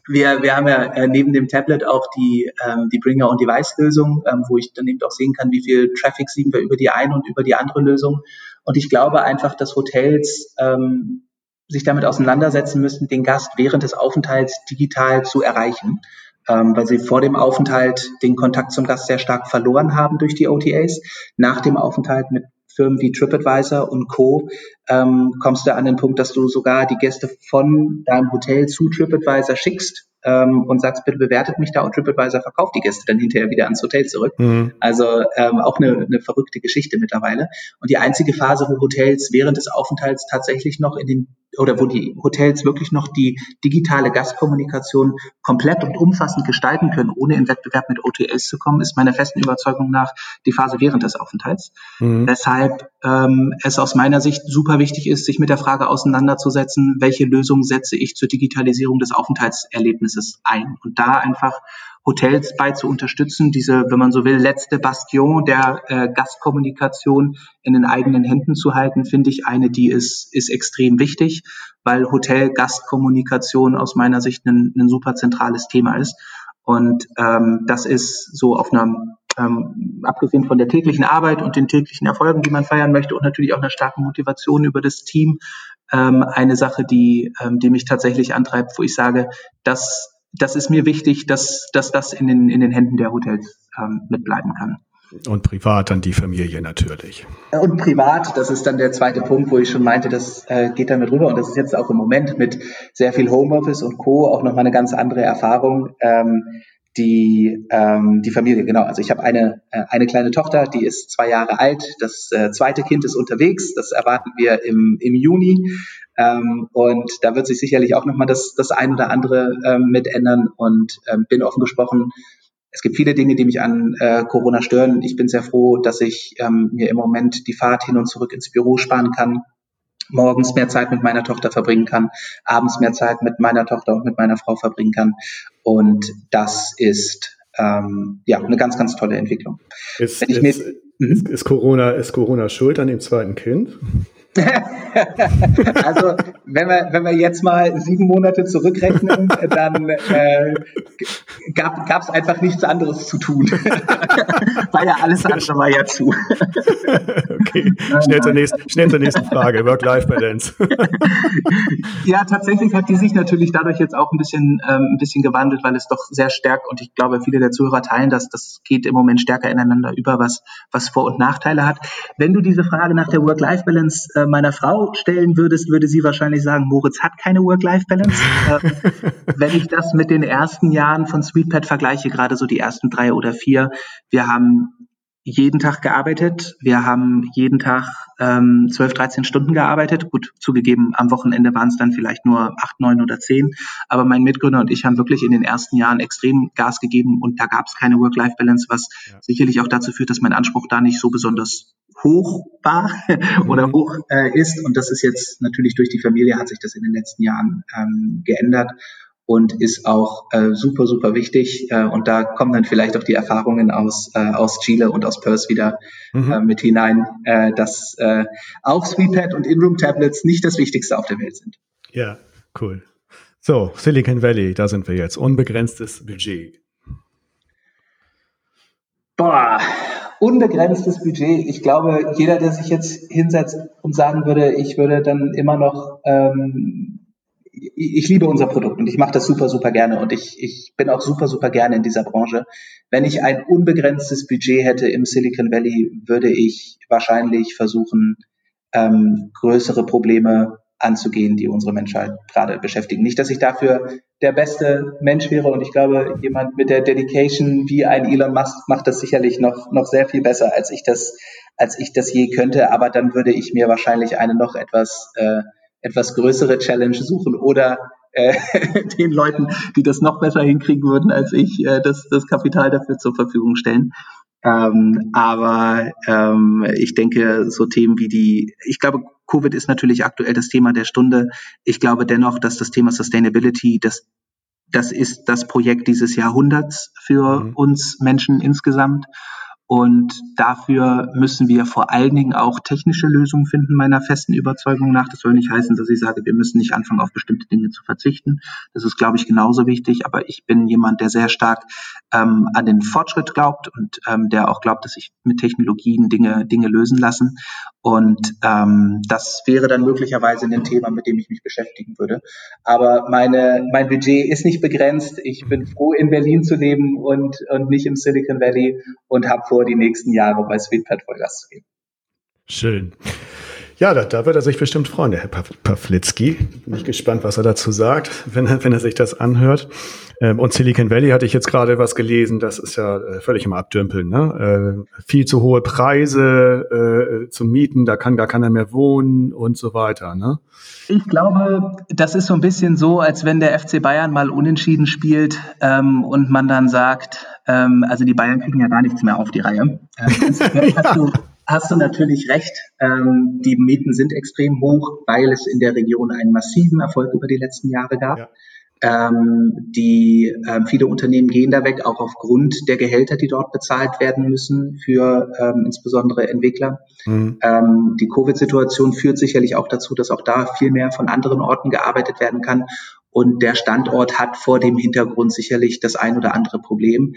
wir, wir haben ja äh, neben dem Tablet auch die, ähm, die Bringer- und Device-Lösung, ähm, wo ich dann eben auch sehen kann, wie viel Traffic siegen wir über die eine und über die andere Lösung. Und ich glaube einfach, dass Hotels ähm, sich damit auseinandersetzen müssen, den Gast während des Aufenthalts digital zu erreichen, ähm, weil sie vor dem Aufenthalt den Kontakt zum Gast sehr stark verloren haben durch die OTAs. Nach dem Aufenthalt mit Firmen wie TripAdvisor und Co. Ähm, kommst du an den Punkt, dass du sogar die Gäste von deinem Hotel zu TripAdvisor schickst ähm, und sagst, bitte bewertet mich da und TripAdvisor verkauft die Gäste dann hinterher wieder ans Hotel zurück. Mhm. Also ähm, auch eine, eine verrückte Geschichte mittlerweile. Und die einzige Phase, wo Hotels während des Aufenthalts tatsächlich noch in den oder wo die Hotels wirklich noch die digitale Gastkommunikation komplett und umfassend gestalten können, ohne in Wettbewerb mit OTAs zu kommen, ist meiner festen Überzeugung nach die Phase während des Aufenthalts. Mhm. Weshalb ähm, es aus meiner Sicht super wichtig ist, sich mit der Frage auseinanderzusetzen, welche Lösung setze ich zur Digitalisierung des Aufenthaltserlebnisses ein und da einfach Hotels bei zu unterstützen, diese, wenn man so will, letzte Bastion der äh, Gastkommunikation in den eigenen Händen zu halten, finde ich eine, die ist, ist extrem wichtig, weil Hotel-Gastkommunikation aus meiner Sicht ein, ein super zentrales Thema ist. Und ähm, das ist so auf einer ähm, abgesehen von der täglichen Arbeit und den täglichen Erfolgen, die man feiern möchte und natürlich auch einer starken Motivation über das Team, ähm, eine Sache, die, ähm, die mich tatsächlich antreibt, wo ich sage, dass das ist mir wichtig, dass, dass das in den, in den Händen der Hotels ähm, mitbleiben kann. Und privat dann die Familie natürlich. Und privat, das ist dann der zweite Punkt, wo ich schon meinte, das äh, geht damit rüber. Und das ist jetzt auch im Moment mit sehr viel Homeoffice und Co. auch nochmal eine ganz andere Erfahrung. Ähm, die, ähm, die Familie, genau. Also ich habe eine, äh, eine kleine Tochter, die ist zwei Jahre alt. Das äh, zweite Kind ist unterwegs. Das erwarten wir im, im Juni. Ähm, und da wird sich sicherlich auch nochmal das, das ein oder andere ähm, mit ändern. Und ähm, bin offen gesprochen, es gibt viele Dinge, die mich an äh, Corona stören. Ich bin sehr froh, dass ich ähm, mir im Moment die Fahrt hin und zurück ins Büro sparen kann, morgens mehr Zeit mit meiner Tochter verbringen kann, abends mehr Zeit mit meiner Tochter und mit meiner Frau verbringen kann. Und das ist ähm, ja eine ganz, ganz tolle Entwicklung. Ist, ist, ist, mhm. ist, Corona, ist Corona schuld an dem zweiten Kind? also wenn wir, wenn wir jetzt mal sieben Monate zurückrechnen, dann äh, gab es einfach nichts anderes zu tun. war ja alles andere war ja zu. okay, schnell zur, nächsten, schnell zur nächsten Frage, Work-Life-Balance. ja, tatsächlich hat die sich natürlich dadurch jetzt auch ein bisschen, ähm, ein bisschen gewandelt, weil es doch sehr stark und ich glaube, viele der Zuhörer teilen das, das geht im Moment stärker ineinander über, was, was Vor- und Nachteile hat. Wenn du diese Frage nach der Work-Life-Balance äh, meiner Frau stellen würdest, würde sie wahrscheinlich sagen, Moritz hat keine Work-Life-Balance. äh, wenn ich das mit den ersten Jahren von SweetPad vergleiche, gerade so die ersten drei oder vier, wir haben jeden Tag gearbeitet. Wir haben jeden Tag ähm, 12, 13 Stunden gearbeitet. Gut, zugegeben, am Wochenende waren es dann vielleicht nur acht, neun oder zehn. Aber mein Mitgründer und ich haben wirklich in den ersten Jahren extrem Gas gegeben und da gab es keine Work-Life-Balance, was ja. sicherlich auch dazu führt, dass mein Anspruch da nicht so besonders hoch war oder mhm. hoch äh, ist. Und das ist jetzt natürlich durch die Familie hat sich das in den letzten Jahren ähm, geändert und ist auch äh, super, super wichtig. Äh, und da kommen dann vielleicht auch die Erfahrungen aus, äh, aus Chile und aus Perth wieder mhm. äh, mit hinein, äh, dass äh, auch SweetPad und In-Room-Tablets nicht das Wichtigste auf der Welt sind. Ja, cool. So, Silicon Valley, da sind wir jetzt. Unbegrenztes Budget. Boah, unbegrenztes Budget. Ich glaube, jeder, der sich jetzt hinsetzt und sagen würde, ich würde dann immer noch, ähm, ich liebe unser Produkt und ich mache das super, super gerne und ich, ich bin auch super, super gerne in dieser Branche. Wenn ich ein unbegrenztes Budget hätte im Silicon Valley, würde ich wahrscheinlich versuchen, ähm, größere Probleme anzugehen, die unsere Menschheit gerade beschäftigen. Nicht, dass ich dafür der beste Mensch wäre und ich glaube, jemand mit der Dedication wie ein Elon Musk macht das sicherlich noch, noch sehr viel besser, als ich das, als ich das je könnte. Aber dann würde ich mir wahrscheinlich eine noch etwas, äh, etwas größere Challenge suchen oder äh, den Leuten, die das noch besser hinkriegen würden als ich, äh, das, das Kapital dafür zur Verfügung stellen. Ähm, aber ähm, ich denke, so Themen wie die, ich glaube, Covid ist natürlich aktuell das Thema der Stunde. Ich glaube dennoch, dass das Thema Sustainability, das, das ist das Projekt dieses Jahrhunderts für mhm. uns Menschen insgesamt. Und dafür müssen wir vor allen Dingen auch technische Lösungen finden, meiner festen Überzeugung nach. Das soll nicht heißen, dass ich sage, wir müssen nicht anfangen, auf bestimmte Dinge zu verzichten. Das ist, glaube ich, genauso wichtig. Aber ich bin jemand, der sehr stark ähm, an den Fortschritt glaubt und ähm, der auch glaubt, dass sich mit Technologien Dinge, Dinge lösen lassen. Und ähm, das wäre dann möglicherweise ein Thema, mit dem ich mich beschäftigen würde. Aber meine, mein Budget ist nicht begrenzt. Ich bin froh, in Berlin zu leben und, und nicht im Silicon Valley und habe vor, die nächsten Jahre bei SweetPad Vollgas zu geben. Schön. Ja, da, da wird er sich bestimmt freuen, der Herr Pawlitzki. Bin ich gespannt, was er dazu sagt, wenn er, wenn er sich das anhört. Ähm, und Silicon Valley hatte ich jetzt gerade was gelesen, das ist ja äh, völlig im Abdümpeln. Ne? Äh, viel zu hohe Preise äh, zum Mieten, da kann gar keiner mehr wohnen und so weiter. Ne? Ich glaube, das ist so ein bisschen so, als wenn der FC Bayern mal unentschieden spielt ähm, und man dann sagt, ähm, also die Bayern kriegen ja gar nichts mehr auf die Reihe. Ähm, ja. Hast, du, natürlich recht. Ähm, die Mieten sind extrem hoch, weil es in der Region einen massiven Erfolg über die letzten Jahre gab. Ja. Ähm, die ähm, viele Unternehmen gehen da weg, auch aufgrund der Gehälter, die dort bezahlt werden müssen für ähm, insbesondere Entwickler. Mhm. Ähm, die Covid-Situation führt sicherlich auch dazu, dass auch da viel mehr von anderen Orten gearbeitet werden kann. Und der Standort hat vor dem Hintergrund sicherlich das ein oder andere Problem.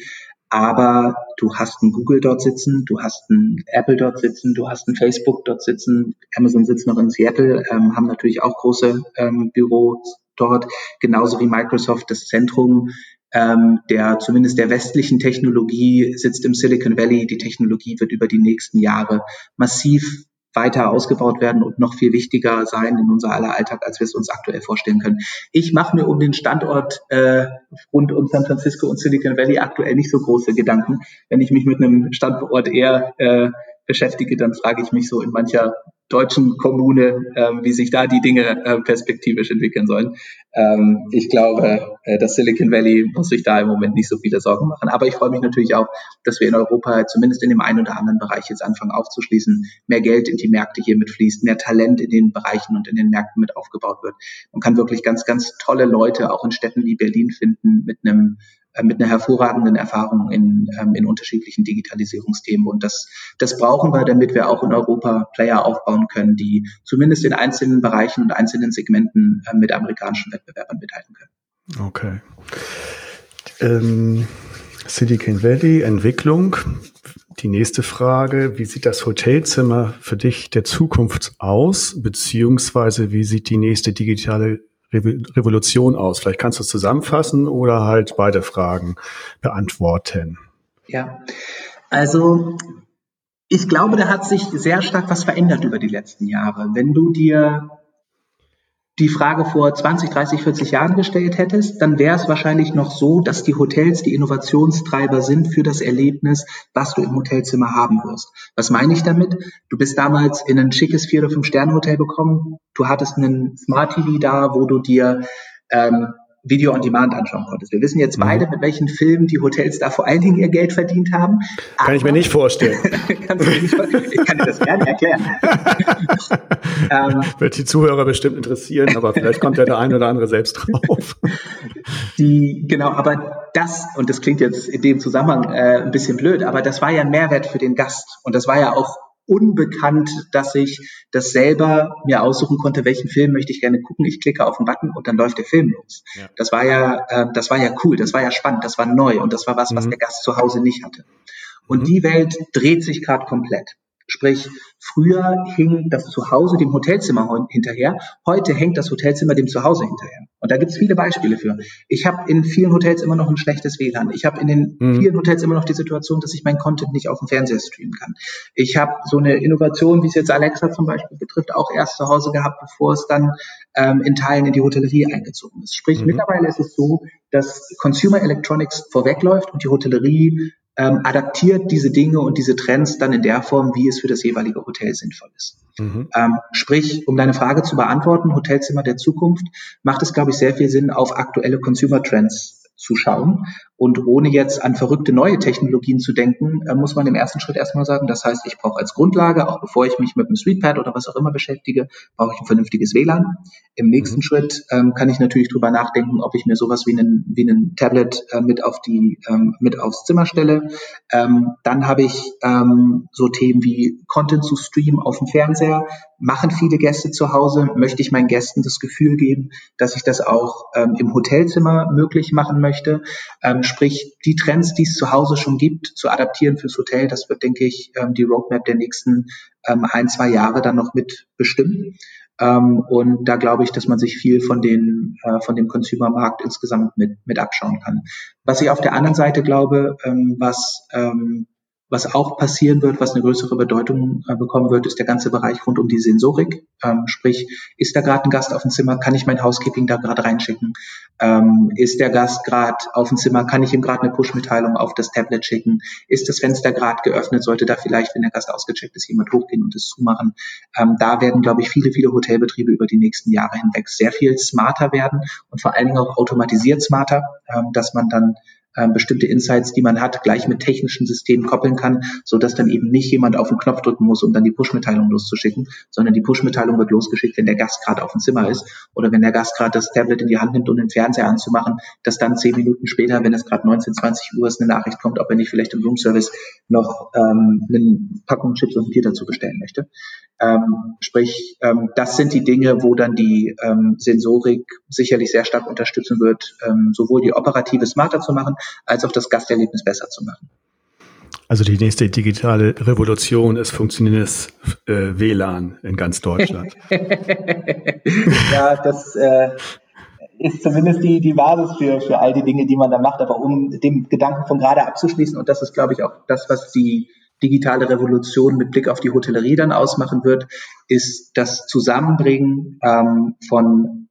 Aber du hast ein Google dort sitzen, du hast ein Apple dort sitzen, du hast ein Facebook dort sitzen, Amazon sitzt noch in Seattle, ähm, haben natürlich auch große ähm, Büros dort, genauso wie Microsoft das Zentrum ähm, der zumindest der westlichen Technologie sitzt im Silicon Valley. Die Technologie wird über die nächsten Jahre massiv weiter ausgebaut werden und noch viel wichtiger sein in unser aller Alltag, als wir es uns aktuell vorstellen können. Ich mache mir um den Standort äh, rund um San Francisco und Silicon Valley aktuell nicht so große Gedanken. Wenn ich mich mit einem Standort eher äh, beschäftige, dann frage ich mich so in mancher deutschen Kommune, ähm, wie sich da die Dinge äh, perspektivisch entwickeln sollen. Ähm, ich glaube, äh, das Silicon Valley muss sich da im Moment nicht so viele Sorgen machen. Aber ich freue mich natürlich auch, dass wir in Europa zumindest in dem einen oder anderen Bereich jetzt anfangen aufzuschließen, mehr Geld in die Märkte hier mitfließt, mehr Talent in den Bereichen und in den Märkten mit aufgebaut wird. Man kann wirklich ganz, ganz tolle Leute auch in Städten wie Berlin finden mit einem mit einer hervorragenden Erfahrung in, ähm, in unterschiedlichen Digitalisierungsthemen. Und das, das brauchen wir, damit wir auch in Europa Player aufbauen können, die zumindest in einzelnen Bereichen und einzelnen Segmenten äh, mit amerikanischen Wettbewerbern mithalten können. Okay. Ähm, Silicon Valley, Entwicklung. Die nächste Frage, wie sieht das Hotelzimmer für dich der Zukunft aus, beziehungsweise wie sieht die nächste digitale Revolution aus? Vielleicht kannst du es zusammenfassen oder halt beide Fragen beantworten. Ja, also ich glaube, da hat sich sehr stark was verändert über die letzten Jahre. Wenn du dir die Frage vor 20, 30, 40 Jahren gestellt hättest, dann wäre es wahrscheinlich noch so, dass die Hotels die Innovationstreiber sind für das Erlebnis, was du im Hotelzimmer haben wirst. Was meine ich damit? Du bist damals in ein schickes Vier- oder Fünf-Sterne-Hotel gekommen, du hattest einen Smart TV da, wo du dir ähm, Video on Demand anschauen konntest. Wir wissen jetzt beide, mhm. mit welchen Filmen die Hotels da vor allen Dingen ihr Geld verdient haben. Kann ich mir nicht vorstellen. nicht vorstellen. Ich kann dir das gerne erklären. ähm, Wird die Zuhörer bestimmt interessieren, aber vielleicht kommt ja der eine oder andere selbst drauf. Die, genau, aber das, und das klingt jetzt in dem Zusammenhang äh, ein bisschen blöd, aber das war ja ein Mehrwert für den Gast. Und das war ja auch unbekannt, dass ich das selber mir aussuchen konnte, welchen Film möchte ich gerne gucken. Ich klicke auf den Button und dann läuft der Film los. Ja. Das war ja, äh, das war ja cool, das war ja spannend, das war neu und das war was, mhm. was der Gast zu Hause nicht hatte. Und mhm. die Welt dreht sich gerade komplett. Sprich, früher hing das Zuhause dem Hotelzimmer hinterher, heute hängt das Hotelzimmer dem Zuhause hinterher. Und da gibt es viele Beispiele für. Ich habe in vielen Hotels immer noch ein schlechtes WLAN. Ich habe in den mhm. vielen Hotels immer noch die Situation, dass ich mein Content nicht auf dem Fernseher streamen kann. Ich habe so eine Innovation, wie es jetzt Alexa zum Beispiel betrifft, auch erst zu Hause gehabt, bevor es dann ähm, in Teilen in die Hotellerie eingezogen ist. Sprich, mhm. mittlerweile ist es so, dass Consumer Electronics vorwegläuft und die Hotellerie ähm, adaptiert diese Dinge und diese Trends dann in der Form, wie es für das jeweilige Hotel sinnvoll ist. Mhm. Ähm, sprich, um deine Frage zu beantworten, Hotelzimmer der Zukunft, macht es, glaube ich, sehr viel Sinn, auf aktuelle Consumer Trends zu schauen. Und ohne jetzt an verrückte neue Technologien zu denken, äh, muss man im ersten Schritt erstmal sagen, das heißt, ich brauche als Grundlage, auch bevor ich mich mit einem SweetPad oder was auch immer beschäftige, brauche ich ein vernünftiges WLAN. Im nächsten mhm. Schritt ähm, kann ich natürlich drüber nachdenken, ob ich mir sowas wie einen, wie einen Tablet äh, mit auf die, ähm, mit aufs Zimmer stelle. Ähm, dann habe ich ähm, so Themen wie Content zu streamen auf dem Fernseher. Machen viele Gäste zu Hause? Möchte ich meinen Gästen das Gefühl geben, dass ich das auch ähm, im Hotelzimmer möglich machen möchte? Ähm, sprich, die Trends, die es zu Hause schon gibt, zu adaptieren fürs Hotel, das wird, denke ich, ähm, die Roadmap der nächsten ähm, ein, zwei Jahre dann noch mit bestimmen. Ähm, und da glaube ich, dass man sich viel von, den, äh, von dem Consumer-Markt insgesamt mit, mit abschauen kann. Was ich auf der anderen Seite glaube, ähm, was was auch passieren wird, was eine größere Bedeutung äh, bekommen wird, ist der ganze Bereich rund um die Sensorik. Ähm, sprich, ist da gerade ein Gast auf dem Zimmer, kann ich mein Housekeeping da gerade reinschicken? Ähm, ist der Gast gerade auf dem Zimmer, kann ich ihm gerade eine Push-Mitteilung auf das Tablet schicken? Ist das Fenster gerade geöffnet? Sollte da vielleicht, wenn der Gast ausgecheckt ist, jemand hochgehen und es zumachen? Ähm, da werden, glaube ich, viele, viele Hotelbetriebe über die nächsten Jahre hinweg sehr viel smarter werden und vor allen Dingen auch automatisiert smarter, ähm, dass man dann äh, bestimmte Insights, die man hat, gleich mit technischen Systemen koppeln kann, so dass dann eben nicht jemand auf den Knopf drücken muss, um dann die Push-Mitteilung loszuschicken, sondern die Push-Mitteilung wird losgeschickt, wenn der Gast gerade auf dem Zimmer ist oder wenn der Gast gerade das Tablet in die Hand nimmt, um den Fernseher anzumachen, dass dann zehn Minuten später, wenn es gerade 19, 20 Uhr ist, eine Nachricht kommt, ob er nicht vielleicht im Roomservice noch ähm, eine Packung Chips und Bier dazu bestellen möchte. Ähm, sprich, ähm, das sind die Dinge, wo dann die ähm, Sensorik sicherlich sehr stark unterstützen wird, ähm, sowohl die operative smarter zu machen, als auch das Gasterlebnis besser zu machen. Also die nächste digitale Revolution ist funktionierendes äh, WLAN in ganz Deutschland. ja, das äh, ist zumindest die, die Basis für, für all die Dinge, die man da macht. Aber um dem Gedanken von gerade abzuschließen, und das ist, glaube ich, auch das, was die digitale Revolution mit Blick auf die Hotellerie dann ausmachen wird, ist das Zusammenbringen ähm, von,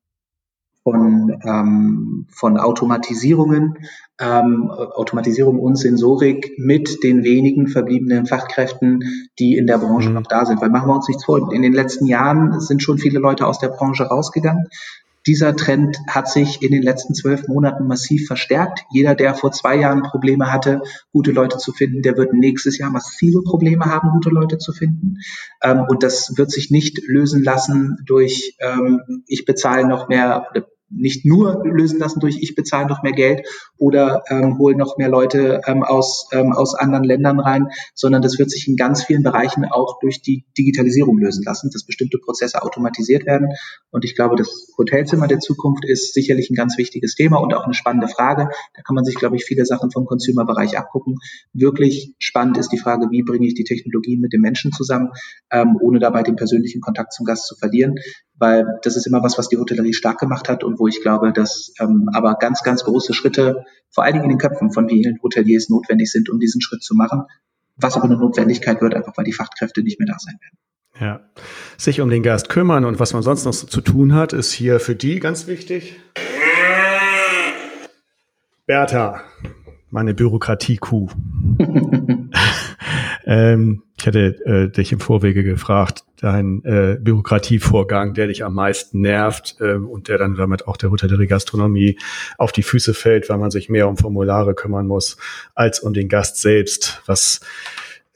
von, ähm, von Automatisierungen, ähm, Automatisierung und Sensorik mit den wenigen verbliebenen Fachkräften, die in der Branche mhm. noch da sind. Weil machen wir uns nichts vor, in den letzten Jahren sind schon viele Leute aus der Branche rausgegangen. Dieser Trend hat sich in den letzten zwölf Monaten massiv verstärkt. Jeder, der vor zwei Jahren Probleme hatte, gute Leute zu finden, der wird nächstes Jahr massive Probleme haben, gute Leute zu finden. Ähm, und das wird sich nicht lösen lassen durch, ähm, ich bezahle noch mehr, nicht nur lösen lassen durch ich bezahle noch mehr Geld oder ähm, hole noch mehr Leute ähm, aus, ähm, aus anderen Ländern rein, sondern das wird sich in ganz vielen Bereichen auch durch die Digitalisierung lösen lassen, dass bestimmte Prozesse automatisiert werden. Und ich glaube, das Hotelzimmer der Zukunft ist sicherlich ein ganz wichtiges Thema und auch eine spannende Frage. Da kann man sich, glaube ich, viele Sachen vom Consumer-Bereich abgucken. Wirklich spannend ist die Frage, wie bringe ich die Technologie mit dem Menschen zusammen, ähm, ohne dabei den persönlichen Kontakt zum Gast zu verlieren weil das ist immer was, was die Hotellerie stark gemacht hat und wo ich glaube, dass ähm, aber ganz, ganz große Schritte, vor allen Dingen in den Köpfen von vielen Hoteliers notwendig sind, um diesen Schritt zu machen, was aber eine Notwendigkeit wird, einfach weil die Fachkräfte nicht mehr da sein werden. Ja, sich um den Gast kümmern und was man sonst noch so zu tun hat, ist hier für die ganz wichtig. Bertha, meine Bürokratie-Kuh. ähm, ich hatte äh, dich im Vorwege gefragt, dein äh, Bürokratievorgang, der dich am meisten nervt äh, und der dann damit auch der Hotellerie Gastronomie auf die Füße fällt, weil man sich mehr um Formulare kümmern muss als um den Gast selbst. Was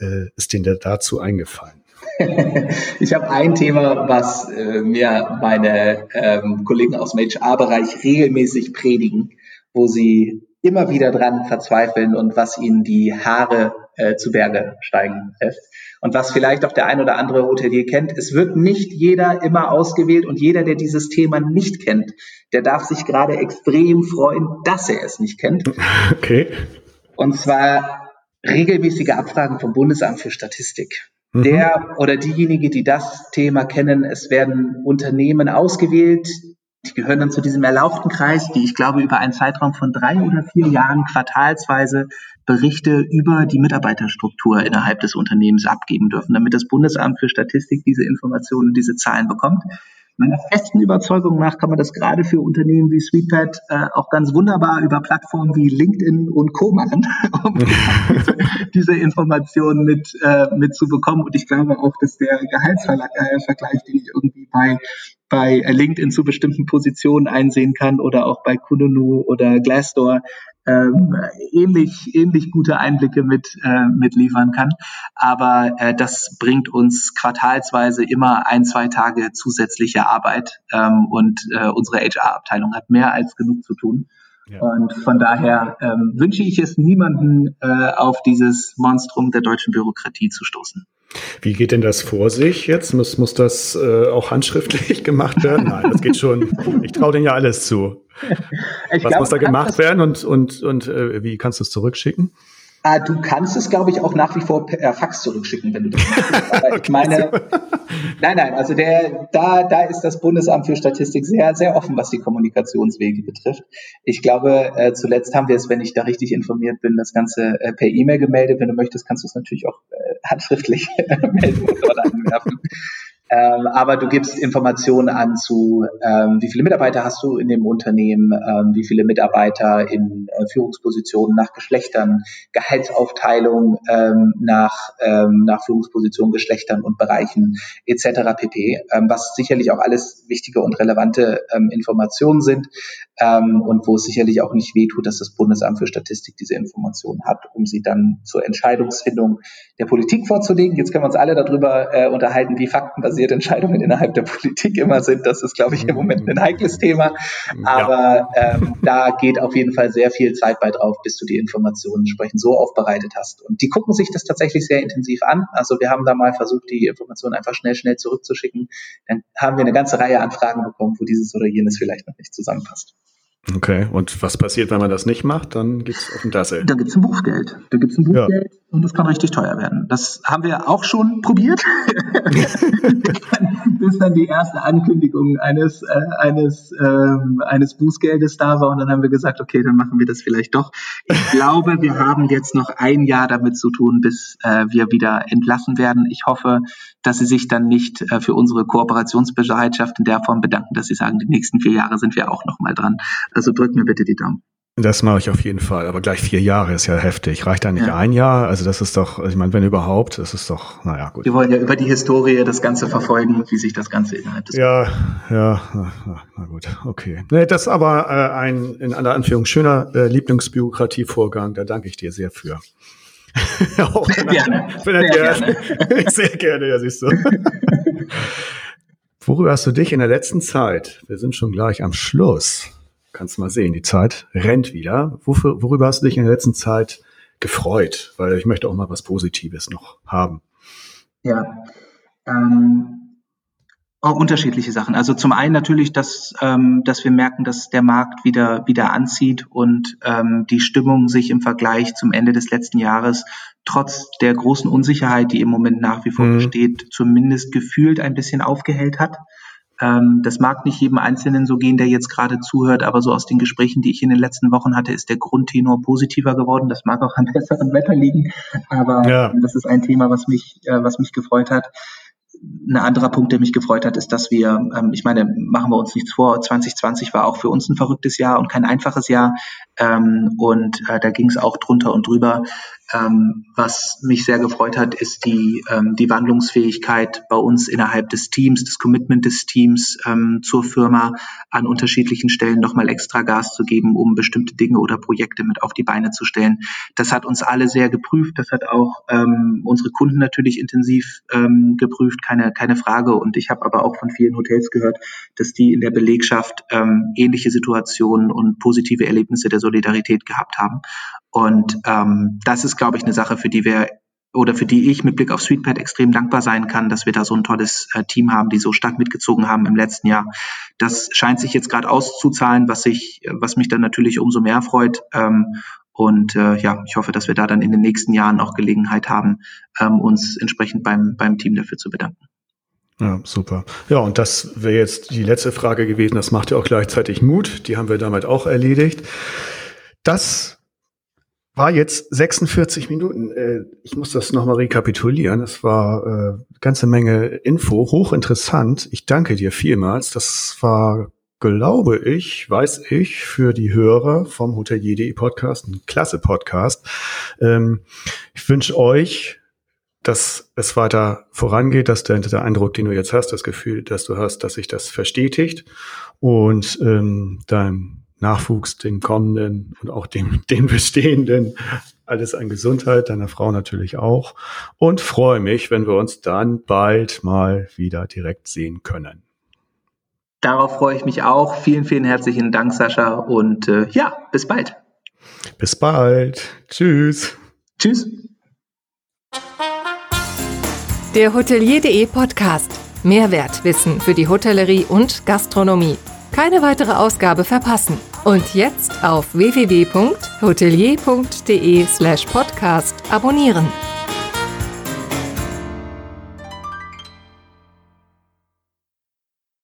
äh, ist dir dazu eingefallen? Ich habe ein Thema, was äh, mir meine ähm, Kollegen aus dem HR-Bereich regelmäßig predigen, wo sie immer wieder dran verzweifeln und was ihnen die Haare äh, zu Berge steigen lässt. Und was vielleicht auch der ein oder andere Hotelier kennt, es wird nicht jeder immer ausgewählt und jeder, der dieses Thema nicht kennt, der darf sich gerade extrem freuen, dass er es nicht kennt. Okay. Und zwar regelmäßige Abfragen vom Bundesamt für Statistik. Mhm. Der oder diejenige, die das Thema kennen, es werden Unternehmen ausgewählt, die gehören dann zu diesem erlauchten Kreis, die ich glaube über einen Zeitraum von drei oder vier Jahren quartalsweise Berichte über die Mitarbeiterstruktur innerhalb des Unternehmens abgeben dürfen, damit das Bundesamt für Statistik diese Informationen, diese Zahlen bekommt. Meiner festen Überzeugung nach kann man das gerade für Unternehmen wie Sweetpad äh, auch ganz wunderbar über Plattformen wie LinkedIn und Co. machen, um diese, Informationen mit, äh, mitzubekommen. Und ich glaube auch, dass der Gehaltsvergleich, den ich irgendwie bei bei LinkedIn zu bestimmten Positionen einsehen kann oder auch bei Kununu oder Glassdoor ähm, ähnlich, ähnlich gute Einblicke mit, äh, mitliefern kann. Aber äh, das bringt uns quartalsweise immer ein, zwei Tage zusätzliche Arbeit ähm, und äh, unsere HR-Abteilung hat mehr als genug zu tun. Ja. Und von daher ähm, wünsche ich es niemanden, äh, auf dieses Monstrum der deutschen Bürokratie zu stoßen. Wie geht denn das vor sich jetzt? Muss, muss das äh, auch handschriftlich gemacht werden? Nein, das geht schon. Ich traue denen ja alles zu. Ich Was glaub, muss da gemacht werden und, und, und äh, wie kannst du es zurückschicken? Ah, du kannst es, glaube ich, auch nach wie vor per Fax zurückschicken, wenn du das möchtest. Aber okay, ich meine, nein, nein, also der, da, da ist das Bundesamt für Statistik sehr, sehr offen, was die Kommunikationswege betrifft. Ich glaube, äh, zuletzt haben wir es, wenn ich da richtig informiert bin, das Ganze äh, per E-Mail gemeldet. Wenn du möchtest, kannst du es natürlich auch äh, handschriftlich melden oder anwerfen. Ähm, aber du gibst Informationen an zu, ähm, wie viele Mitarbeiter hast du in dem Unternehmen, ähm, wie viele Mitarbeiter in äh, Führungspositionen nach Geschlechtern, Gehaltsaufteilung ähm, nach, ähm, nach Führungspositionen, Geschlechtern und Bereichen etc. pp. Ähm, was sicherlich auch alles wichtige und relevante Informationen sind und wo es sicherlich auch nicht wehtut, dass das Bundesamt für Statistik diese Informationen hat, um sie dann zur Entscheidungsfindung der Politik vorzulegen. Jetzt können wir uns alle darüber äh, unterhalten, wie faktenbasiert börsenbasierte Entscheidungen innerhalb der Politik immer sind. Das ist, glaube ich, im Moment ein heikles Thema. Aber ja. ähm, da geht auf jeden Fall sehr viel Zeit bei drauf, bis du die Informationen entsprechend so aufbereitet hast. Und die gucken sich das tatsächlich sehr intensiv an. Also wir haben da mal versucht, die Informationen einfach schnell, schnell zurückzuschicken. Dann haben wir eine ganze Reihe an Fragen bekommen, wo dieses oder jenes vielleicht noch nicht zusammenpasst. Okay, und was passiert, wenn man das nicht macht? Dann gibt es auf dem Dassel. Da gibt es ein Buchgeld. Da gibt es ein Buchgeld ja. und das kann richtig teuer werden. Das haben wir auch schon probiert, bis dann die erste Ankündigung eines, äh, eines, ähm, eines Bußgeldes da war. Und dann haben wir gesagt, okay, dann machen wir das vielleicht doch. Ich glaube, wir haben jetzt noch ein Jahr damit zu tun, bis äh, wir wieder entlassen werden. Ich hoffe, dass Sie sich dann nicht äh, für unsere Kooperationsbereitschaft in der Form bedanken, dass Sie sagen, die nächsten vier Jahre sind wir auch noch mal dran. Also drückt mir bitte die Daumen. Das mache ich auf jeden Fall. Aber gleich vier Jahre ist ja heftig. Reicht da nicht ja. ein Jahr? Also das ist doch, ich meine, wenn überhaupt, das ist doch, naja, gut. Wir wollen ja über die Historie das Ganze verfolgen, wie sich das Ganze innerhalb des Ja, ja, na, na, gut, okay. Nee, das ist aber äh, ein, in aller Anführung, schöner äh, Lieblingsbürokratievorgang. Da danke ich dir sehr für. Sehr gerne. Sehr gerne. gerne. sehr gerne, ja, siehst du. Worüber hast du dich in der letzten Zeit, wir sind schon gleich am Schluss, kannst mal sehen, die Zeit rennt wieder. Wofür, worüber hast du dich in der letzten Zeit gefreut? Weil ich möchte auch mal was Positives noch haben. Ja, ähm, Oh, unterschiedliche Sachen. Also zum einen natürlich, dass, ähm, dass wir merken, dass der Markt wieder, wieder anzieht und ähm, die Stimmung sich im Vergleich zum Ende des letzten Jahres trotz der großen Unsicherheit, die im Moment nach wie vor mhm. besteht, zumindest gefühlt ein bisschen aufgehellt hat. Ähm, das mag nicht jedem Einzelnen so gehen, der jetzt gerade zuhört, aber so aus den Gesprächen, die ich in den letzten Wochen hatte, ist der Grundtenor positiver geworden. Das mag auch am besseren Wetter liegen, aber ja. das ist ein Thema, was mich, äh, was mich gefreut hat ein anderer Punkt, der mich gefreut hat, ist, dass wir, ähm, ich meine, machen wir uns nichts vor, 2020 war auch für uns ein verrücktes Jahr und kein einfaches Jahr. Ähm, und äh, da ging es auch drunter und drüber. Ähm, was mich sehr gefreut hat, ist die, ähm, die Wandlungsfähigkeit bei uns innerhalb des Teams, das Commitment des Teams ähm, zur Firma an unterschiedlichen Stellen nochmal extra Gas zu geben, um bestimmte Dinge oder Projekte mit auf die Beine zu stellen. Das hat uns alle sehr geprüft. Das hat auch ähm, unsere Kunden natürlich intensiv geprüft, keine, keine Frage. Und ich habe aber auch von vielen Hotels gehört, dass die in der Belegschaft ähm, ähnliche Situationen und positive Erlebnisse der Solidarität gehabt haben. Und ähm, das ist, glaube ich, eine Sache, für die wir oder für die ich mit Blick auf SweetPad extrem dankbar sein kann, dass wir da so ein tolles äh, Team haben, die so stark mitgezogen haben im letzten Jahr. Das scheint sich jetzt gerade auszuzahlen, was sich, was mich dann natürlich umso mehr freut. Ähm, und äh, ja, ich hoffe, dass wir da dann in den nächsten Jahren auch Gelegenheit haben, ähm, uns entsprechend beim, beim Team dafür zu bedanken. Ja, super. Ja, und das wäre jetzt die letzte Frage gewesen. Das macht ja auch gleichzeitig Mut. Die haben wir damit auch erledigt. Das war jetzt 46 Minuten. Äh, ich muss das nochmal rekapitulieren. Es war äh, ganze Menge Info, hochinteressant. Ich danke dir vielmals. Das war, glaube ich, weiß ich, für die Hörer vom Hotelier.de Podcast ein klasse Podcast. Ähm, ich wünsche euch, dass es weiter vorangeht, dass der, der Eindruck, den du jetzt hast, das Gefühl, dass du hast, dass sich das verstetigt und ähm, dein Nachwuchs, den kommenden und auch dem, den bestehenden. Alles an Gesundheit, deiner Frau natürlich auch. Und freue mich, wenn wir uns dann bald mal wieder direkt sehen können. Darauf freue ich mich auch. Vielen, vielen herzlichen Dank, Sascha. Und äh, ja, bis bald. Bis bald. Tschüss. Tschüss. Der Hotelier.de Podcast. Mehrwertwissen für die Hotellerie und Gastronomie. Keine weitere Ausgabe verpassen. Und jetzt auf www.hotelier.de/podcast abonnieren.